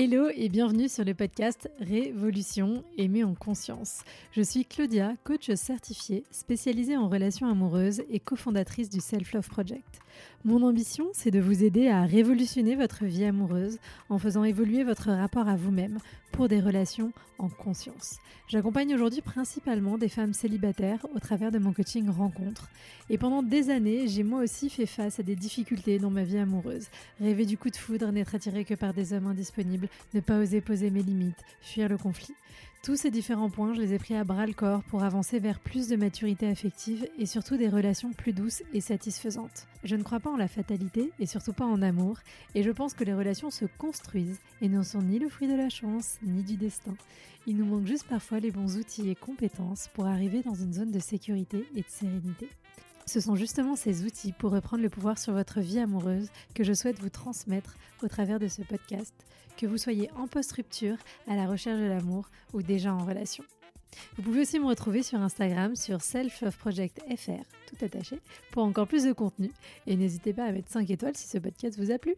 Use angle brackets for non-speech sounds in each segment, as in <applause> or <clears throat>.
Hello et bienvenue sur le podcast Révolution aimée en conscience. Je suis Claudia, coach certifiée, spécialisée en relations amoureuses et cofondatrice du Self Love Project. Mon ambition, c'est de vous aider à révolutionner votre vie amoureuse en faisant évoluer votre rapport à vous-même pour des relations en conscience. J'accompagne aujourd'hui principalement des femmes célibataires au travers de mon coaching rencontre. Et pendant des années, j'ai moi aussi fait face à des difficultés dans ma vie amoureuse. Rêver du coup de foudre, n'être attiré que par des hommes indisponibles, ne pas oser poser mes limites, fuir le conflit. Tous ces différents points, je les ai pris à bras le corps pour avancer vers plus de maturité affective et surtout des relations plus douces et satisfaisantes. Je ne crois pas en la fatalité et surtout pas en amour, et je pense que les relations se construisent et ne sont ni le fruit de la chance ni du destin. Il nous manque juste parfois les bons outils et compétences pour arriver dans une zone de sécurité et de sérénité. Ce sont justement ces outils pour reprendre le pouvoir sur votre vie amoureuse que je souhaite vous transmettre au travers de ce podcast que vous soyez en post-rupture, à la recherche de l'amour ou déjà en relation. Vous pouvez aussi me retrouver sur Instagram sur selfofprojectfr, tout attaché, pour encore plus de contenu. Et n'hésitez pas à mettre 5 étoiles si ce podcast vous a plu.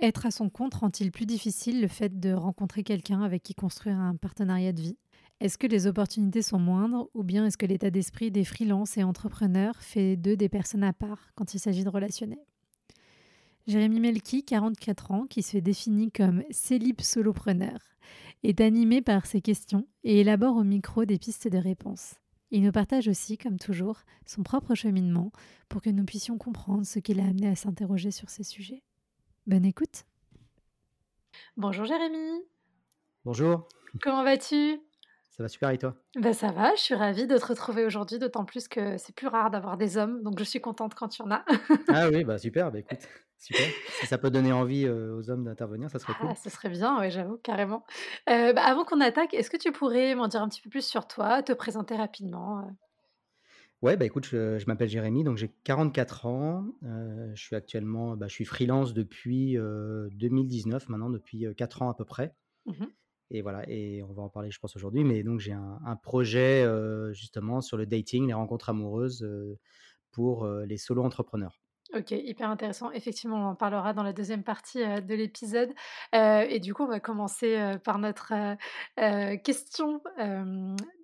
Être à son compte rend-il plus difficile le fait de rencontrer quelqu'un avec qui construire un partenariat de vie? Est-ce que les opportunités sont moindres ou bien est-ce que l'état d'esprit des freelances et entrepreneurs fait d'eux des personnes à part quand il s'agit de relationner? Jérémy Melki, 44 ans, qui se définit comme célib solopreneur, est animé par ces questions et élabore au micro des pistes de réponse. Il nous partage aussi, comme toujours, son propre cheminement pour que nous puissions comprendre ce qui l'a amené à s'interroger sur ces sujets. Bonne écoute. Bonjour Jérémy. Bonjour. Comment vas-tu? Ça va super et toi? Ben Ça va, je suis ravie de te retrouver aujourd'hui, d'autant plus que c'est plus rare d'avoir des hommes, donc je suis contente quand il y en a. ah oui, bah super, bah écoute. <laughs> Super. Si ça peut donner envie aux hommes d'intervenir, ça serait cool. Ah, ce serait bien, oui, j'avoue, carrément. Euh, bah, avant qu'on attaque, est-ce que tu pourrais m'en dire un petit peu plus sur toi, te présenter rapidement Ouais, bah écoute, je, m'appelle Jérémy, donc j'ai 44 ans. je suis actuellement, bah, je suis freelance depuis 2019, maintenant, depuis 4 ans à peu près. Mmh et voilà, et on va en parler, je pense, aujourd'hui. Mais donc, j'ai un, un projet justement sur le dating, les rencontres amoureuses pour les solo-entrepreneurs. Ok, hyper intéressant. Effectivement, on en parlera dans la deuxième partie de l'épisode. et du coup, on va commencer par notre question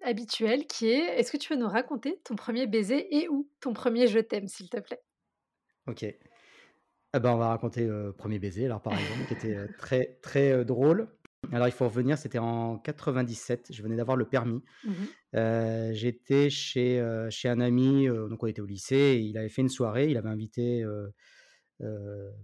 habituelle qui est, est-ce que tu veux nous raconter ton premier baiser et ou ton premier je t'aime, s'il te plaît? Ok. Ah ben, on va raconter le premier baiser, alors par exemple, qui était <laughs> très, très drôle. Alors, il faut revenir, c'était en 97, je venais d'avoir le permis. Mmh j'étais chez, chez un ami, donc on était au lycée, et il avait fait une soirée, il avait invité, bah,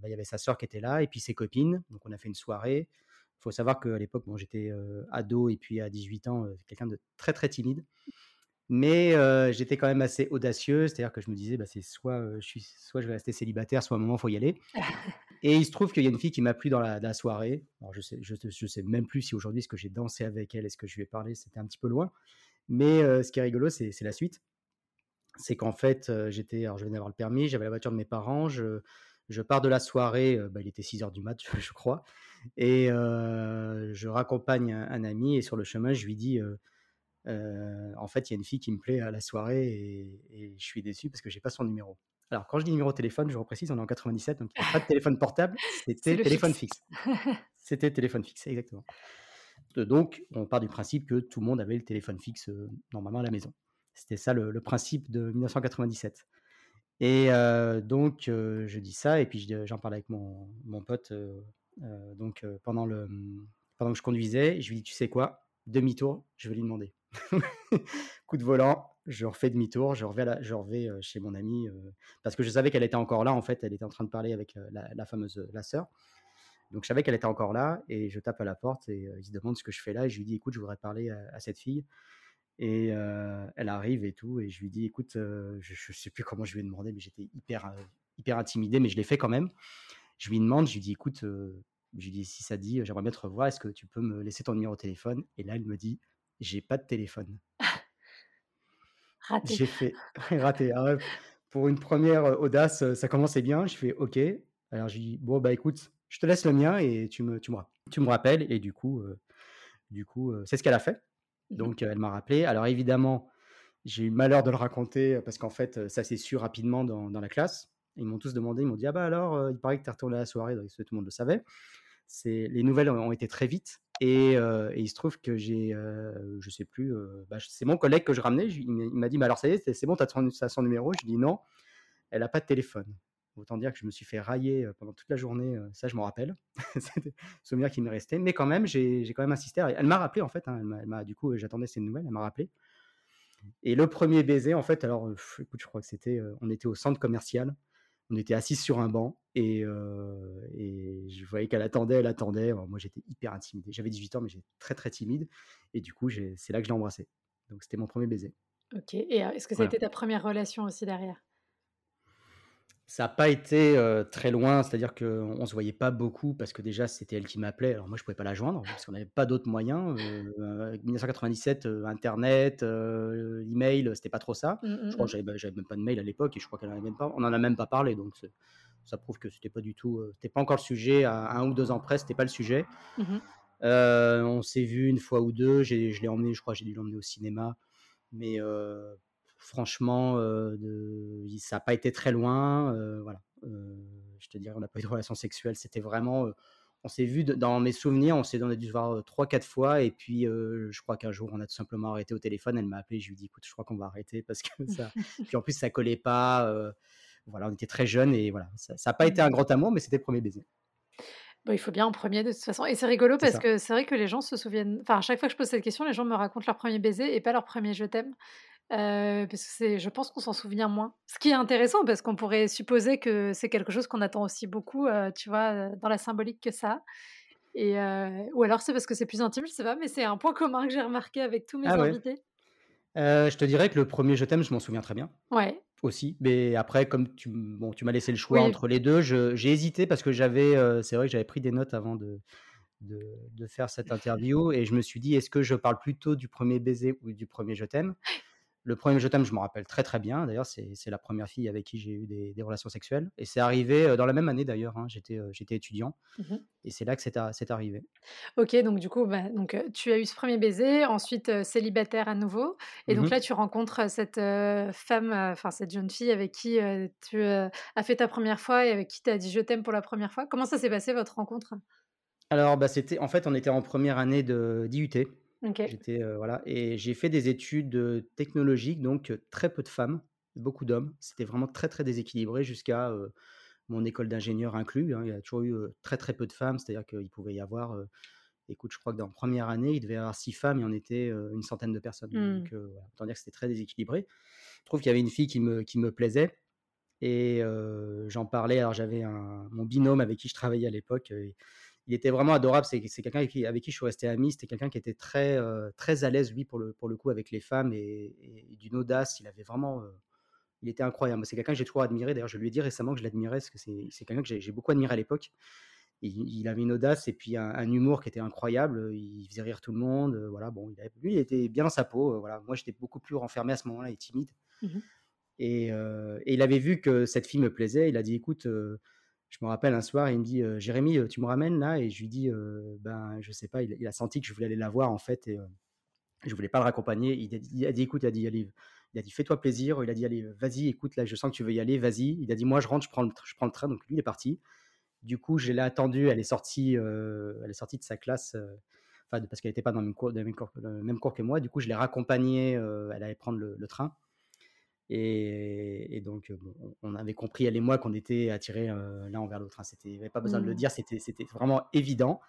il y avait sa sœur qui était là, et puis ses copines, donc on a fait une soirée. Il faut savoir qu'à l'époque, bon, j'étais ado, et puis à 18 ans, quelqu'un de très très timide. Mais j'étais quand même assez audacieux, c'est-à-dire que je me disais, bah, c'est soit, je suis, soit je vais rester célibataire, soit à un moment, il faut y aller. <laughs> Et il se trouve qu'il y a une fille qui m'a plu dans la, soirée. Alors, je sais, je, sais même plus si aujourd'hui, est-ce que j'ai dansé avec elle, est-ce que je lui ai parlé, c'était un petit peu loin. Mais ce qui est rigolo, c'est la suite. C'est qu'en fait, j'étais, alors je venais d'avoir le permis, j'avais la voiture de mes parents, je, pars de la soirée, bah, il était 6 heures du mat, <laughs> je, crois, et je raccompagne un, ami, et sur le chemin, je lui dis, en fait, il y a une fille qui me plaît à la soirée, et, et je suis déçu parce que j'ai pas son numéro. Alors, quand je dis numéro de téléphone, je reprécise, on est en 97, donc il n'y a pas de téléphone portable, <laughs> c'était téléphone fixe. c'était téléphone fixe, exactement. Donc, on part du principe que tout le monde avait le téléphone fixe normalement à la maison. C'était ça le, principe de 1997. Et donc, je dis ça, et puis j'en parlais avec mon, mon pote donc, pendant, le, pendant que je conduisais. Je lui dis Tu sais quoi? Demi-tour, je vais lui demander. <laughs> Coup de volant, je refais demi-tour, je reviens chez mon amie parce que je savais qu'elle était encore là. En fait, elle était en train de parler avec la, fameuse la sœur. Donc, je savais qu'elle était encore là et je tape à la porte et il se demande ce que je fais là. Et je lui dis Écoute, je voudrais parler à, cette fille. Et elle arrive et tout. Et je lui dis Écoute, je ne sais plus comment je lui ai demandé, mais j'étais hyper, hyper intimidé, mais je l'ai fait quand même. Je lui demande Je lui dis Écoute, je lui dis Si ça dit, j'aimerais bien te revoir. Est-ce que tu peux me laisser ton numéro de téléphone? Et là, elle me dit J'ai pas de téléphone. Raté. J'ai fait <laughs> <laughs> raté. Ah pour une première audace, ça commençait bien. Je fais OK. Alors, je dis Bon, bah écoute, je te laisse le mien et tu me, tu me, tu me rappelles. Et du coup, du coup c'est ce qu'elle a fait. Mmh Donc, elle m'a rappelé. Alors, évidemment, j'ai eu malheur de le raconter parce qu'en fait, ça s'est su rapidement dans, dans, la classe. Ils m'ont tous demandé, ils m'ont dit Ah bah alors, il paraît que tu es retourné à la soirée, donc tout le monde le savait. les nouvelles ont été très vite. Et, il se trouve que j'ai, je sais plus, bah, c'est mon collègue que je ramenais. Il m'a dit, bah, alors ça y est, c'est bon, tu as son, numéro? Je dis non, elle n'a pas de téléphone. Autant dire que je me suis fait railler pendant toute la journée. ça, je m'en rappelle. <laughs> c'est des souvenirs qui me restaient. Mais quand même, j'ai quand même insisté. Elle m'a rappelé, en fait. Hein, du coup, j'attendais ses nouvelles. Elle m'a rappelé. Et le premier baiser, en fait, alors, écoute, je crois que c'était, on était au centre commercial on était assis sur un banc et, je voyais qu'elle attendait, elle attendait. moi, j'étais hyper intimidé. J'avais 18 ans, mais j'étais très, très timide. Et du coup, c'est là que je l'ai embrassée. Donc, c'était mon premier baiser. Ok. Et est-ce que ça a été ta première relation aussi derrière? Ça n'a pas été très loin, c'est-à-dire qu'on ne se voyait pas beaucoup parce que déjà c'était elle qui m'appelait. Alors moi je ne pouvais pas la joindre parce qu'on n'avait pas d'autres moyens. 1997, Internet, email, c'était pas trop ça. Mmh, je crois mmh, que mmh. j'avais même pas de mail à l'époque et je crois qu'elle en même pas. On n'en a même pas parlé donc ça prouve que c'était pas du tout, c'était pas encore le sujet. À un ou deux ans près, c'était pas le sujet. on s'est vu une fois ou deux. Je l'ai emmené, je crois, j'ai dû l'emmener au cinéma, mais franchement, de, ça n'a pas été très loin. voilà. je te dirais, on n'a pas eu de relation sexuelle. C'était vraiment. on s'est vu dans mes souvenirs, on s'est dû se voir trois, quatre fois. Et puis, je crois qu'un jour, on a tout simplement arrêté au téléphone. Elle m'a appelé. Je lui ai dit, écoute, je crois qu'on va arrêter parce que <laughs> ça. puis en plus, ça collait pas. voilà, on était très jeunes et voilà. Ça n'a pas été un mmh. grand amour, mais c'était le premier baiser. Bon, il faut bien en premier de toute façon. Et c'est rigolo parce que c'est vrai que les gens se souviennent. Enfin, à chaque fois que je pose cette question, les gens me racontent leur premier baiser et pas leur premier je t'aime. Euh, parce que c'est, je pense qu'on s'en souvient moins. Ce qui est intéressant parce qu'on pourrait supposer que c'est quelque chose qu'on attend aussi beaucoup, euh, tu vois, euh, dans la symbolique que ça. Et ou alors c'est parce que c'est plus intime, je sais pas, mais c'est un point commun que j'ai remarqué avec tous mes ah invités. je te dirais que le premier je t'aime, je m'en souviens très bien. Ouais. Aussi, mais après, comme tu, bon, tu m'as laissé le choix entre les deux, j'ai hésité parce que j'avais, c'est vrai que j'avais pris des notes avant de, de, de, faire cette interview et je me suis dit, est-ce que je parle plutôt du premier baiser ou du premier je t'aime? Le premier je t'aime, je me rappelle très très bien. D'ailleurs, c'est la première fille avec qui j'ai eu des, relations sexuelles. Et c'est arrivé dans la même année d'ailleurs. Hein. J'étais j'étais étudiant. Mmh et c'est là que c'est arrivé. Ok, donc du coup, bah, donc, tu as eu ce premier baiser, ensuite célibataire à nouveau. Et donc mmh là, tu rencontres cette femme, enfin cette jeune fille avec qui tu as fait ta première fois et avec qui tu as dit je t'aime pour la première fois. Comment ça s'est passé votre rencontre? Alors, bah, c'était en fait, on était en première année de J'étais, voilà et j'ai fait des études, technologiques, donc très peu de femmes, beaucoup d'hommes. C'était vraiment très, très déséquilibré jusqu'à, mon école d'ingénieur inclus, hein. Il y a toujours eu, très, très peu de femmes, c'est-à-dire qu'il pouvait y avoir, écoute, je crois que dans la première année, il devait y avoir six femmes et on était, une centaine de personnes. Mmh. Donc voilà, autant dire que c'était très déséquilibré. Je trouve qu'il y avait une fille qui me qui me plaisait et j'en parlais alors j'avais mon binôme avec qui je travaillais à l'époque, il était vraiment adorable. C'est, quelqu'un avec qui, avec qui, je suis resté ami. C'était quelqu'un qui était très, euh, très à l'aise, lui, pour le, pour le coup, avec les femmes et, d'une audace. Il avait vraiment. Euh, il était incroyable. C'est quelqu'un que j'ai toujours admiré. D'ailleurs, je lui ai dit récemment que je l'admirais parce que c'est, quelqu'un que j'ai, beaucoup admiré à l'époque. Il, avait une audace et puis un, humour qui était incroyable. Il faisait rire tout le monde. Euh, voilà, bon, lui, il était bien dans sa peau. Voilà, moi, j'étais beaucoup plus renfermé à ce moment-là et timide. Mmh et, et, il avait vu que cette fille me plaisait. Il a dit, écoute je me rappelle un soir, il me dit Jérémy, tu me ramènes là? Et je lui dis Ben, je sais pas, il, a senti que je voulais aller la voir en fait et je voulais pas le raccompagner. Il a, dit, Écoute, il a dit, il a dit Fais-toi plaisir. Il a dit Allez, vas-y, écoute, là, je sens que tu veux y aller, vas-y. Il a dit Moi, je rentre, je prends le, je prends le train. Donc lui, il est parti. Du coup, je l'ai attendu. Elle est sortie, elle est sortie de sa classe. Enfin, parce qu'elle n'était pas dans le même cours, le même cours que moi. Du coup, je l'ai raccompagnée. elle allait prendre le train. Et, donc, on avait compris, elle et moi, qu'on était attirés l'un envers l'autre. Hein. C'était, il n'y avait pas besoin de le mmh. dire, c'était, c'était vraiment évident.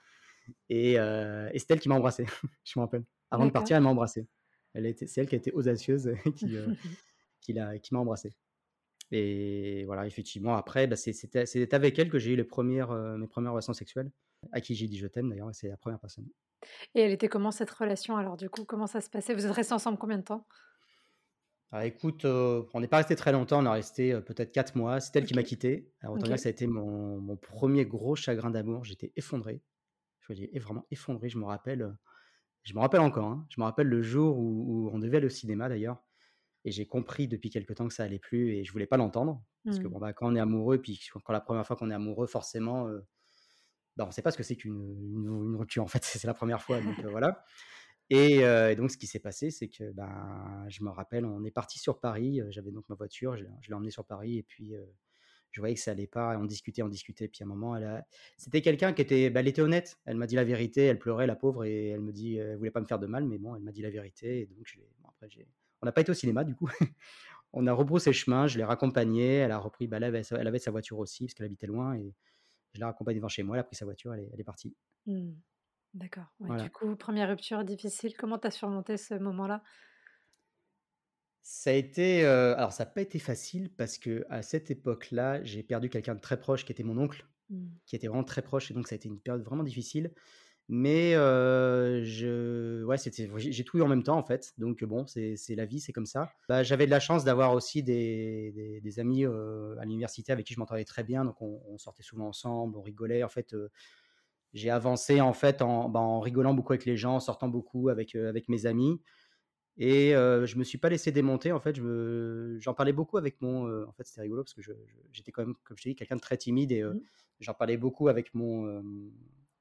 Et, et c'est elle qui m'a embrassé, <laughs> je me rappelle. Avant de partir, elle m'a embrassé. Elle était, c'est elle qui a été audacieuse <laughs> qui, <laughs> qui, l'a, qui m'a embrassé. Et voilà, effectivement, après, bah, c'était, c'est avec elle que j'ai eu les premières, mes premières relations sexuelles, à qui j'ai dit je t'aime d'ailleurs, c'est la première personne. Et elle était comment cette relation alors du coup Comment ça se passait? Vous êtes restés ensemble combien de temps? Écoute, on n'est pas resté très longtemps, on a resté peut-être 4 mois. C'est elle qui m'a quitté. Alors, autant dire que ça a été mon, mon premier gros chagrin d'amour. J'étais effondré. Je suis vraiment effondré. Je me rappelle, je me rappelle encore. Hein. Je me rappelle le jour où, on devait aller au cinéma d'ailleurs. Et j'ai compris depuis quelque temps que ça allait plus et je voulais pas l'entendre. Parce que mmh. bon, bah, quand on est amoureux, puis quand la première fois qu'on est amoureux, forcément, bah, on ne sait pas ce que c'est qu'une une, rupture en fait. <laughs> C'est la première fois. Donc voilà. Et, donc, ce qui s'est passé, c'est que ben, je me rappelle, on est parti sur Paris. J'avais donc ma voiture, je, l'ai emmené sur Paris. Et puis, je voyais que ça allait pas. On discutait, on discutait. Puis à un moment, elle a... c'était quelqu'un qui était, bah, elle était honnête. Elle m'a dit la vérité. Elle pleurait, la pauvre, et elle me dit, elle voulait pas me faire de mal, mais bon, elle m'a dit la vérité. Et donc, après, on n'a pas été au cinéma du coup. <laughs> on a rebroussé chemin. Je l'ai raccompagnée. Elle a repris. Bah, elle, avait, elle, avait, sa voiture aussi parce qu'elle habitait loin et je l'ai raccompagnée devant chez moi. Elle a pris sa voiture. Elle est, elle est partie. Mmh. D'accord. Du coup, première rupture difficile. Comment tu as surmonté ce moment-là? Ça a été, alors ça n'a pas été facile parce que à cette époque-là, j'ai perdu quelqu'un de très proche qui était mon oncle, mmh. qui était vraiment très proche et donc ça a été une période vraiment difficile. Mais je, ouais, c'était, j'ai tout eu en même temps en fait, donc bon, c'est, la vie, c'est comme ça. Bah, j'avais de la chance d'avoir aussi des, des, amis à l'université avec qui je m'entendais très bien, donc on, sortait souvent ensemble, on rigolait. En fait, j'ai avancé en fait en, bah, en, rigolant beaucoup avec les gens, en sortant beaucoup avec, avec mes amis. Et je me suis pas laissé démonter. En fait, j'en parlais beaucoup avec mon. en fait, c'était rigolo parce que j'étais quand même, comme je t'ai dit, quelqu'un de très timide et mmh. j'en parlais beaucoup avec mon,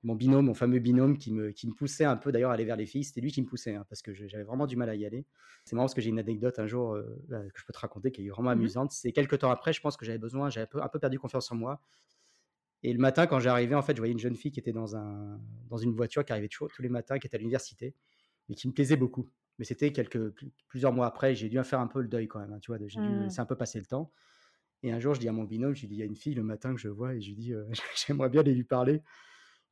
mon binôme, mon fameux binôme qui me, qui me poussait un peu d'ailleurs à aller vers les filles. C'était lui qui me poussait hein, parce que j'avais vraiment du mal à y aller. C'est marrant parce que j'ai une anecdote un jour bah, que je peux te raconter qui est vraiment mmh amusante. C'est quelques temps après, je pense que j'avais besoin, j'avais un peu perdu confiance en moi. Et le matin, quand j'arrivais, en fait, je voyais une jeune fille qui était dans, un, dans une voiture qui arrivait tous les matins, qui était à l'université et qui me plaisait beaucoup. Mais c'était quelques plusieurs mois après, j'ai dû faire un peu le deuil quand même. Hein, tu vois, j'ai dû mmh. laisser un peu passer le temps. Et un jour, je dis à mon binôme, je lui dis, il y a une fille le matin que je vois, et je lui dis, euh, <laughs> j'aimerais bien aller lui parler.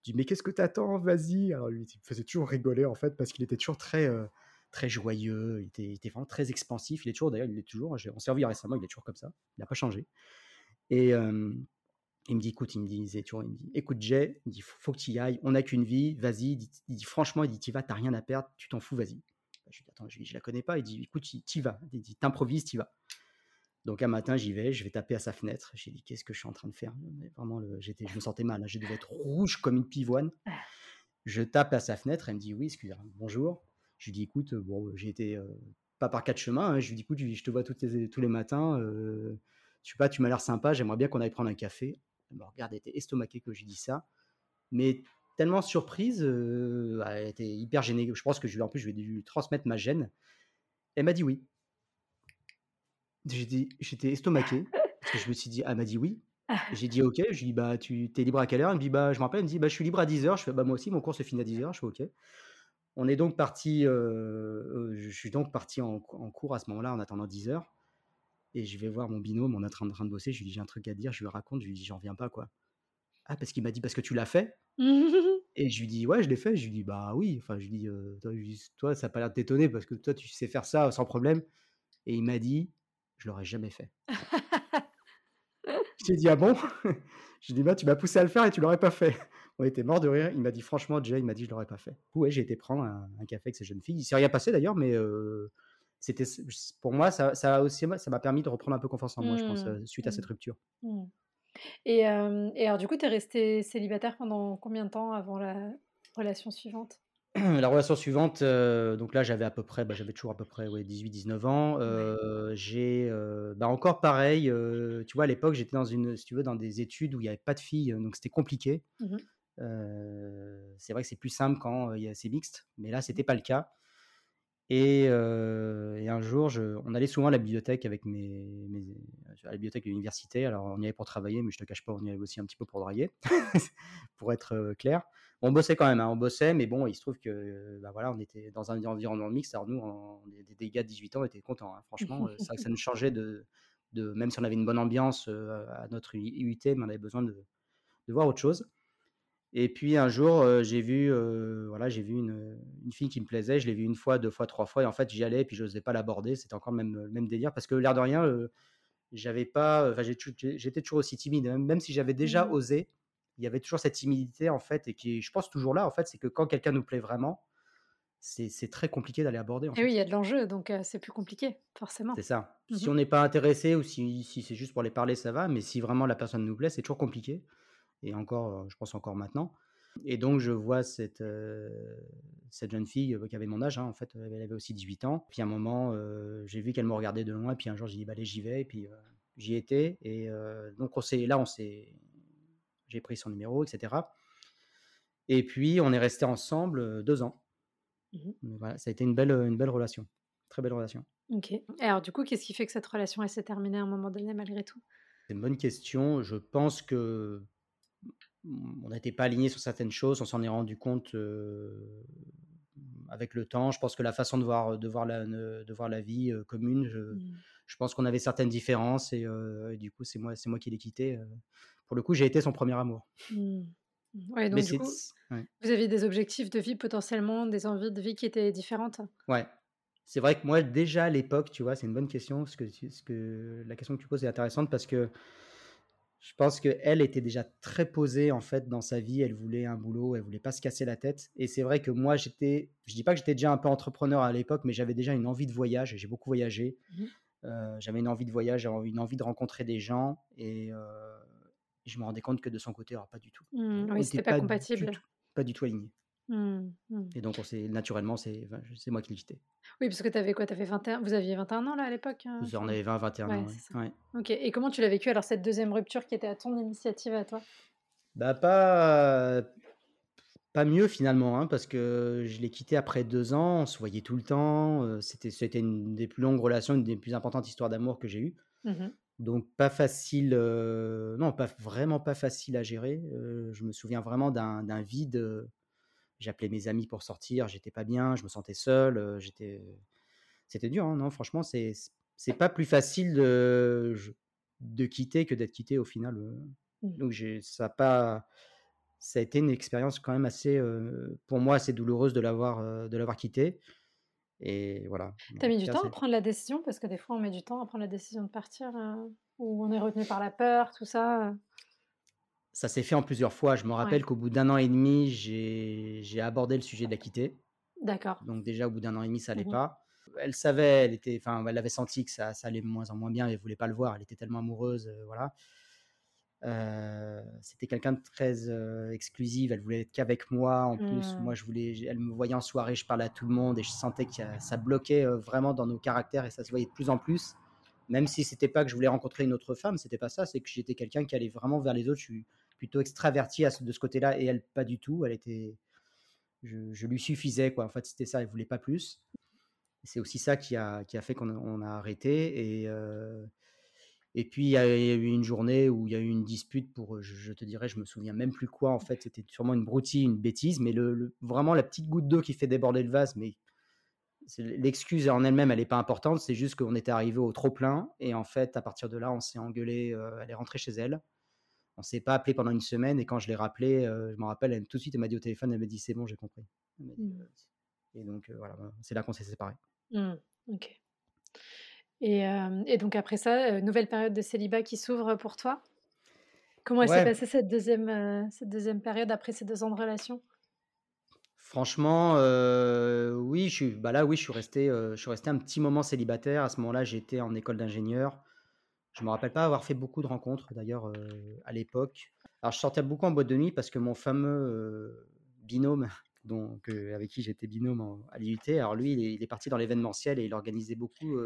Je dis, mais qu'est-ce que t'attends? Vas-y. Alors lui, il me faisait toujours rigoler en fait, parce qu'il était toujours très, euh, très joyeux, il était, il était, vraiment très expansif. Il est toujours, d'ailleurs, il est toujours, on s'est revu récemment, il est toujours comme ça, il n'a pas changé. Et il me dit, écoute, il me disait toujours, il me dit, écoute Jay, il me dit, faut, que tu y ailles, on n'a qu'une vie, vas-y. Il dit, franchement, il dit, tu vas, t'as rien à perdre, tu t'en fous, vas-y. Bah, je lui dis, attends, je, la connais pas. Il dit, écoute, t'y vas. Il dit, t'improvises, t'y vas. Donc un matin, j'y vais, je vais taper à sa fenêtre. J'ai dit, qu'est-ce que je suis en train de faire? Vraiment, je me sentais mal. Hein. Je devais être rouge comme une pivoine. Je tape à sa fenêtre. Elle me dit, oui, excusez-moi, bonjour. Je lui dis, écoute, bon, j'ai été euh, pas par quatre chemins. Hein. Je lui dis, écoute, je te vois tous les, tous les matins. Euh, je sais pas, tu m'as l'air sympa. J'aimerais bien qu'on aille prendre un café. Elle me regarde, elle était estomaquée que j'ai dit ça. Mais tellement surprise, euh, elle était hyper gênée. Je pense que je lui, en plus, je vais lui transmettre ma gêne. Elle m'a dit oui. J'étais estomaqué parce que je me suis dit, ah, elle m'a dit oui. J'ai dit ok. Je lui dis bah tu es libre à quelle heure? Elle me dit bah je me rappelle. Elle me dit bah je suis libre à 10h. Je fais bah moi aussi mon cours se finit à 10h. Je fais ok. On est donc parti. Euh, euh, je suis donc parti en, cours à ce moment-là en attendant 10h. Et je vais voir mon binôme, on est en train, de bosser. Je lui dis j'ai un truc à dire. Je lui raconte. Je lui dis j'en viens pas quoi. Ah parce qu'il m'a dit parce que tu l'as fait. <laughs> Et je lui dis, ouais, je l'ai fait. Je lui dis, bah oui. Enfin, je lui dis, toi, ça n'a pas l'air de t'étonner parce que toi, tu sais faire ça sans problème. Et il m'a dit, je l'aurais jamais fait. <laughs> J'ai dit, ah bon? <laughs> Je lui dis, bah, tu m'as poussé à le faire et tu l'aurais pas fait. On était mort de rire. Il m'a dit, franchement, Jay, il m'a dit, je l'aurais pas fait. Ouais, j'ai été prendre un, café avec ces jeunes filles. Il s'est rien passé d'ailleurs, mais c'était pour moi, ça, ça aussi, ça m'a permis de reprendre un peu confiance en moi, je pense, mmh. suite à cette mmh. rupture. Mmh. Et, et alors, du coup, tu es resté célibataire pendant combien de temps avant la relation suivante? <clears throat> La relation suivante, donc là, j'avais à peu près, bah, j'avais toujours à peu près ouais, 18-19 ans. j'ai bah, encore pareil, tu vois, à l'époque, j'étais dans une, si tu veux, dans des études où il n'y avait pas de filles, donc c'était compliqué. C'est vrai que c'est plus simple quand c'est mixte, mais là, c'était pas le cas. Et, un jour, je, on allait souvent à la bibliothèque avec mes, à la bibliothèque de l'université. Alors, on y allait pour travailler, mais je te cache pas, on y allait aussi un petit peu pour draguer, <laughs> pour être clair. On bossait quand même, hein, on bossait, mais bon, il se trouve que, bah voilà, on était dans un environnement mixte. Alors nous, des, gars de 18 ans, on était contents. Hein. Franchement, c'est vrai que ça nous changeait de, même si on avait une bonne ambiance à notre UT, mais on avait besoin de voir autre chose. Et puis un jour, j'ai vu, voilà, j'ai vu une, une, fille qui me plaisait. Je l'ai vue une fois, deux fois, trois fois. Et en fait, j'y allais, et puis je n'osais pas l'aborder. C'était encore le même, même délire. Parce que l'air de rien, j'avais pas, j'étais toujours aussi timide. Même, si j'avais déjà mmh. osé, il y avait toujours cette timidité, en fait. Et qui, je pense, toujours là, en fait, c'est que quand quelqu'un nous plaît vraiment, c'est très compliqué d'aller aborder. En et oui, il y a de l'enjeu, donc c'est plus compliqué, forcément. C'est ça. Mmh si on n'est pas intéressé ou si, si c'est juste pour les parler, ça va. Mais si vraiment la personne nous plaît, c'est toujours compliqué et encore, je pense encore maintenant. Et donc, je vois cette, cette jeune fille qui avait mon âge, hein, en fait, elle avait aussi 18 ans. Puis à un moment, j'ai vu qu'elle me regardait de loin, puis un jour, j'ai dit, bah, allez, j'y vais, et puis j'y étais. Et donc, on là, on s'est, j'ai pris son numéro, etc. Et puis, on est resté ensemble deux ans. Mmh voilà, ça a été une belle, une belle relation, très belle relation. Ok. alors, du coup, qu'est-ce qui fait que cette relation, elle s'est terminée à un moment donné, malgré tout? C'est une bonne question. Je pense que on n'était pas aligné sur certaines choses. On s'en est rendu compte avec le temps. Je pense que la façon de voir, de voir, la, de voir la vie commune, je, mmh. je pense qu'on avait certaines différences et, du coup, c'est moi, c'est moi qui l'ai quitté. Pour le coup, j'ai été son premier amour. Mmh. Ouais, donc du coup, vous aviez des objectifs de vie potentiellement, des envies de vie qui étaient différentes? Ouais. C'est vrai que moi, déjà à l'époque, tu vois, c'est une bonne question. Parce que, ce que la question que tu poses est intéressante parce que je pense qu'elle était déjà très posée en fait dans sa vie. Elle voulait un boulot, elle voulait pas se casser la tête. Et c'est vrai que moi, j'étais, je dis pas que j'étais déjà un peu entrepreneur à l'époque, mais j'avais déjà une envie de voyage. J'ai beaucoup voyagé. Mmh euh, j'avais une envie de voyage, une envie de rencontrer des gens. Et euh, je me rendais compte que de son côté, alors pas du tout. Mmh, oui, c'était pas, compatible. pas du tout aligné. Mmh, et donc, on naturellement, c'est moi qui l'ai quitté. Oui, parce que tu avais quoi avais 21... Vous aviez 21 ans là à l'époque hein, On avait 20, 21 ans. Ouais. Ok, et comment tu l'as vécu alors cette deuxième rupture qui était à ton initiative à toi? Bah, pas. Pas mieux finalement, hein, parce que je l'ai quitté après deux ans, on se voyait tout le temps, c'était c'était une des plus longues relations, une des plus importantes histoires d'amour que j'ai eues. Mmh donc pas facile, non, pas vraiment pas facile à gérer. je me souviens vraiment d'un vide. J'appelais mes amis pour sortir, j'étais pas bien, je me sentais seul, j'étais, c'était dur, hein, non Franchement, c'est c'est pas plus facile de, de quitter que d'être quitté au final. Mmh. Donc j'ai ça a pas, ça a été une expérience quand même assez, pour moi, assez douloureuse de l'avoir de l'avoir quitté. Et voilà. T'as mis du temps à prendre la décision? Parce que des fois on met du temps à prendre la décision de partir ou on est retenu par la peur, tout ça. Ça s'est fait en plusieurs fois. Je me rappelle qu'au bout d'un an et demi, j'ai abordé le sujet de la quitter. D'accord. Donc déjà au bout d'un an et demi, ça allait mmh pas. Elle savait, elle était, enfin, elle avait senti que ça, ça allait de moins en moins bien. Elle voulait pas le voir. Elle était tellement amoureuse, voilà. Euh, c'était quelqu'un de très euh, exclusive. Elle voulait être qu'avec moi. En plus, mmh. moi, je voulais. Elle me voyait en soirée, je parlais à tout le monde et je sentais que ça bloquait euh, vraiment dans nos caractères et ça se voyait de plus en plus. Même si c'était pas que je voulais rencontrer une autre femme, c'était pas ça. C'est que j'étais quelqu'un qui allait vraiment vers les autres. Je suis plutôt extraverti à ce, de ce côté-là et elle pas du tout. Elle était. Je, lui suffisais quoi. En fait, c'était ça. Elle voulait pas plus. C'est aussi ça qui a, qui a fait qu'on a arrêté et et puis, il y, a, eu une journée où il y a eu une dispute pour, je, te dirais, je me souviens même plus quoi, en fait, c'était sûrement une broutille, une bêtise, mais le, vraiment la petite goutte d'eau qui fait déborder le vase, mais l'excuse en elle-même, elle n'est pas importante, c'est juste qu'on était arrivé au trop plein, et en fait, à partir de là, on s'est engueulé, euh, elle est rentrée chez elle, on s'est pas appelé pendant une semaine, et quand je l'ai rappelé, euh, je me rappelle, elle, tout de suite, elle m'a dit au téléphone, elle m'a dit, c'est bon, j'ai compris. Mmh. Euh, et donc, voilà, c'est là qu'on s'est séparés. Mmh, ok. Et, donc après ça, nouvelle période de célibat qui s'ouvre pour toi? Comment s'est passée cette deuxième, cette deuxième période après ces deux ans de relation? Franchement, oui, je suis, bah là, oui, je suis resté, je suis resté un petit moment célibataire. À ce moment-là, j'étais en école d'ingénieur. Je me rappelle pas avoir fait beaucoup de rencontres d'ailleurs à l'époque. Alors, je sortais beaucoup en boîte de nuit parce que mon fameux binôme, <laughs> donc avec qui j'étais binôme à l'IUT, alors lui, il est, parti dans l'événementiel et il organisait beaucoup